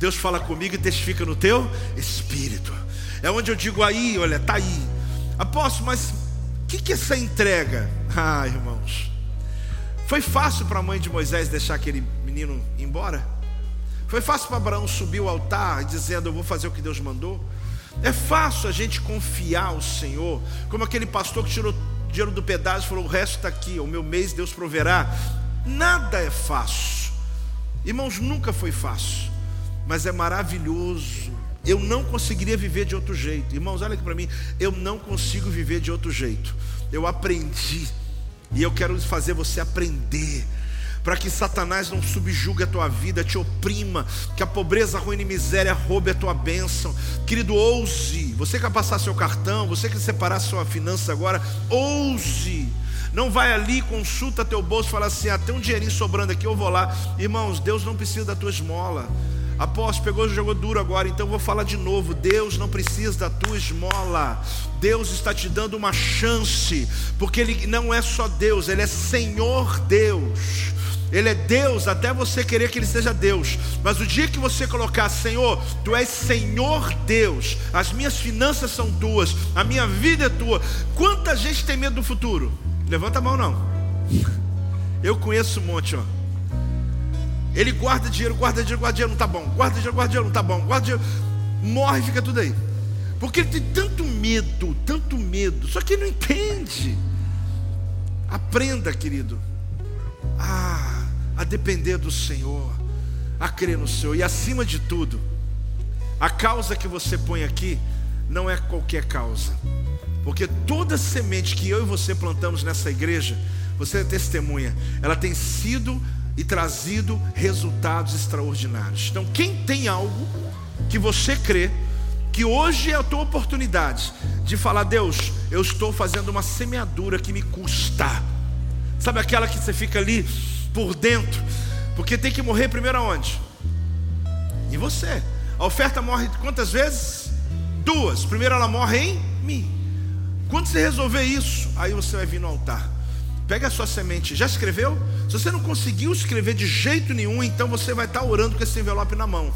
Deus fala comigo e testifica no teu espírito. É onde eu digo aí, olha, tá aí. Apóstolo, mas o que, que é essa entrega? Ah, irmãos. Foi fácil para a mãe de Moisés deixar aquele menino embora? Foi fácil para Abraão subir o altar dizendo: Eu vou fazer o que Deus mandou? É fácil a gente confiar ao Senhor, como aquele pastor que tirou dinheiro do pedágio e falou: O resto está aqui, o meu mês Deus proverá. Nada é fácil, irmãos, nunca foi fácil, mas é maravilhoso. Eu não conseguiria viver de outro jeito, irmãos, olha aqui para mim, eu não consigo viver de outro jeito. Eu aprendi, e eu quero fazer você aprender para que Satanás não subjugue a tua vida, te oprima, que a pobreza, ruína e miséria roube a tua bênção. Querido, ouse. Você quer passar seu cartão, você quer separar sua finança agora, ouse. Não vai ali, consulta teu bolso, fala assim: ah, tem um dinheirinho sobrando aqui, eu vou lá. Irmãos, Deus não precisa da tua esmola. Apóstolo, pegou e jogou duro agora, então vou falar de novo. Deus não precisa da tua esmola. Deus está te dando uma chance, porque Ele não é só Deus, Ele é Senhor Deus. Ele é Deus até você querer que Ele seja Deus. Mas o dia que você colocar, Senhor, Tu és Senhor Deus, as minhas finanças são tuas, a minha vida é tua. Quanta gente tem medo do futuro? Levanta a mão, não. Eu conheço um monte, ó. Ele guarda dinheiro, guarda dinheiro, guarda dinheiro, não tá bom. Guarda dinheiro, guarda dinheiro, não tá bom. Guarda dinheiro, morre, fica tudo aí. Porque ele tem tanto medo, tanto medo, só que ele não entende. Aprenda, querido. Ah, a depender do Senhor, a crer no Senhor, e acima de tudo, a causa que você põe aqui não é qualquer causa, porque toda semente que eu e você plantamos nessa igreja, você é testemunha, ela tem sido e trazido resultados extraordinários. Então, quem tem algo que você crê, que hoje é a tua oportunidade de falar, Deus, eu estou fazendo uma semeadura que me custa. Sabe aquela que você fica ali por dentro. Porque tem que morrer primeiro aonde? Em você. A oferta morre quantas vezes? Duas. Primeiro ela morre em mim. Quando você resolver isso, aí você vai vir no altar. Pega a sua semente. Já escreveu? Se você não conseguiu escrever de jeito nenhum, então você vai estar orando com esse envelope na mão.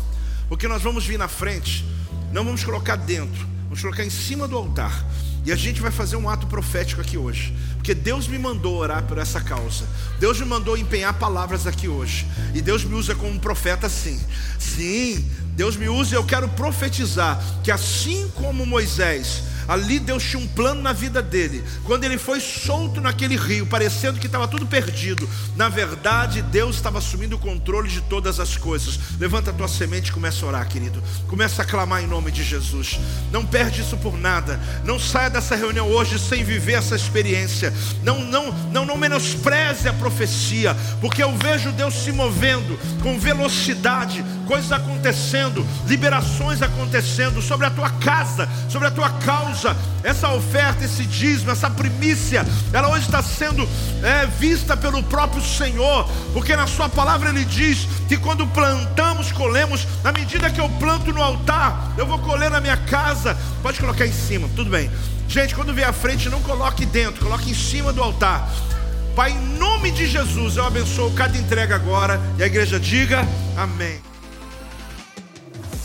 Porque nós vamos vir na frente, não vamos colocar dentro, vamos colocar em cima do altar. E a gente vai fazer um ato profético aqui hoje. Porque Deus me mandou orar por essa causa. Deus me mandou empenhar palavras aqui hoje. E Deus me usa como um profeta sim. Sim, Deus me usa e eu quero profetizar que assim como Moisés Ali Deus tinha um plano na vida dele. Quando ele foi solto naquele rio, parecendo que estava tudo perdido, na verdade Deus estava assumindo o controle de todas as coisas. Levanta a tua semente e começa a orar, querido. Começa a clamar em nome de Jesus. Não perde isso por nada. Não saia dessa reunião hoje sem viver essa experiência. Não, não, não, não menospreze a profecia, porque eu vejo Deus se movendo com velocidade, coisas acontecendo, liberações acontecendo sobre a tua casa, sobre a tua causa. Essa oferta, esse dízimo, essa primícia, ela hoje está sendo é, vista pelo próprio Senhor, porque na Sua palavra Ele diz que quando plantamos, colhemos, na medida que eu planto no altar, eu vou colher na minha casa. Pode colocar em cima, tudo bem. Gente, quando vier à frente, não coloque dentro, coloque em cima do altar. Pai, em nome de Jesus, eu abençoo cada entrega agora. E a igreja diga amém.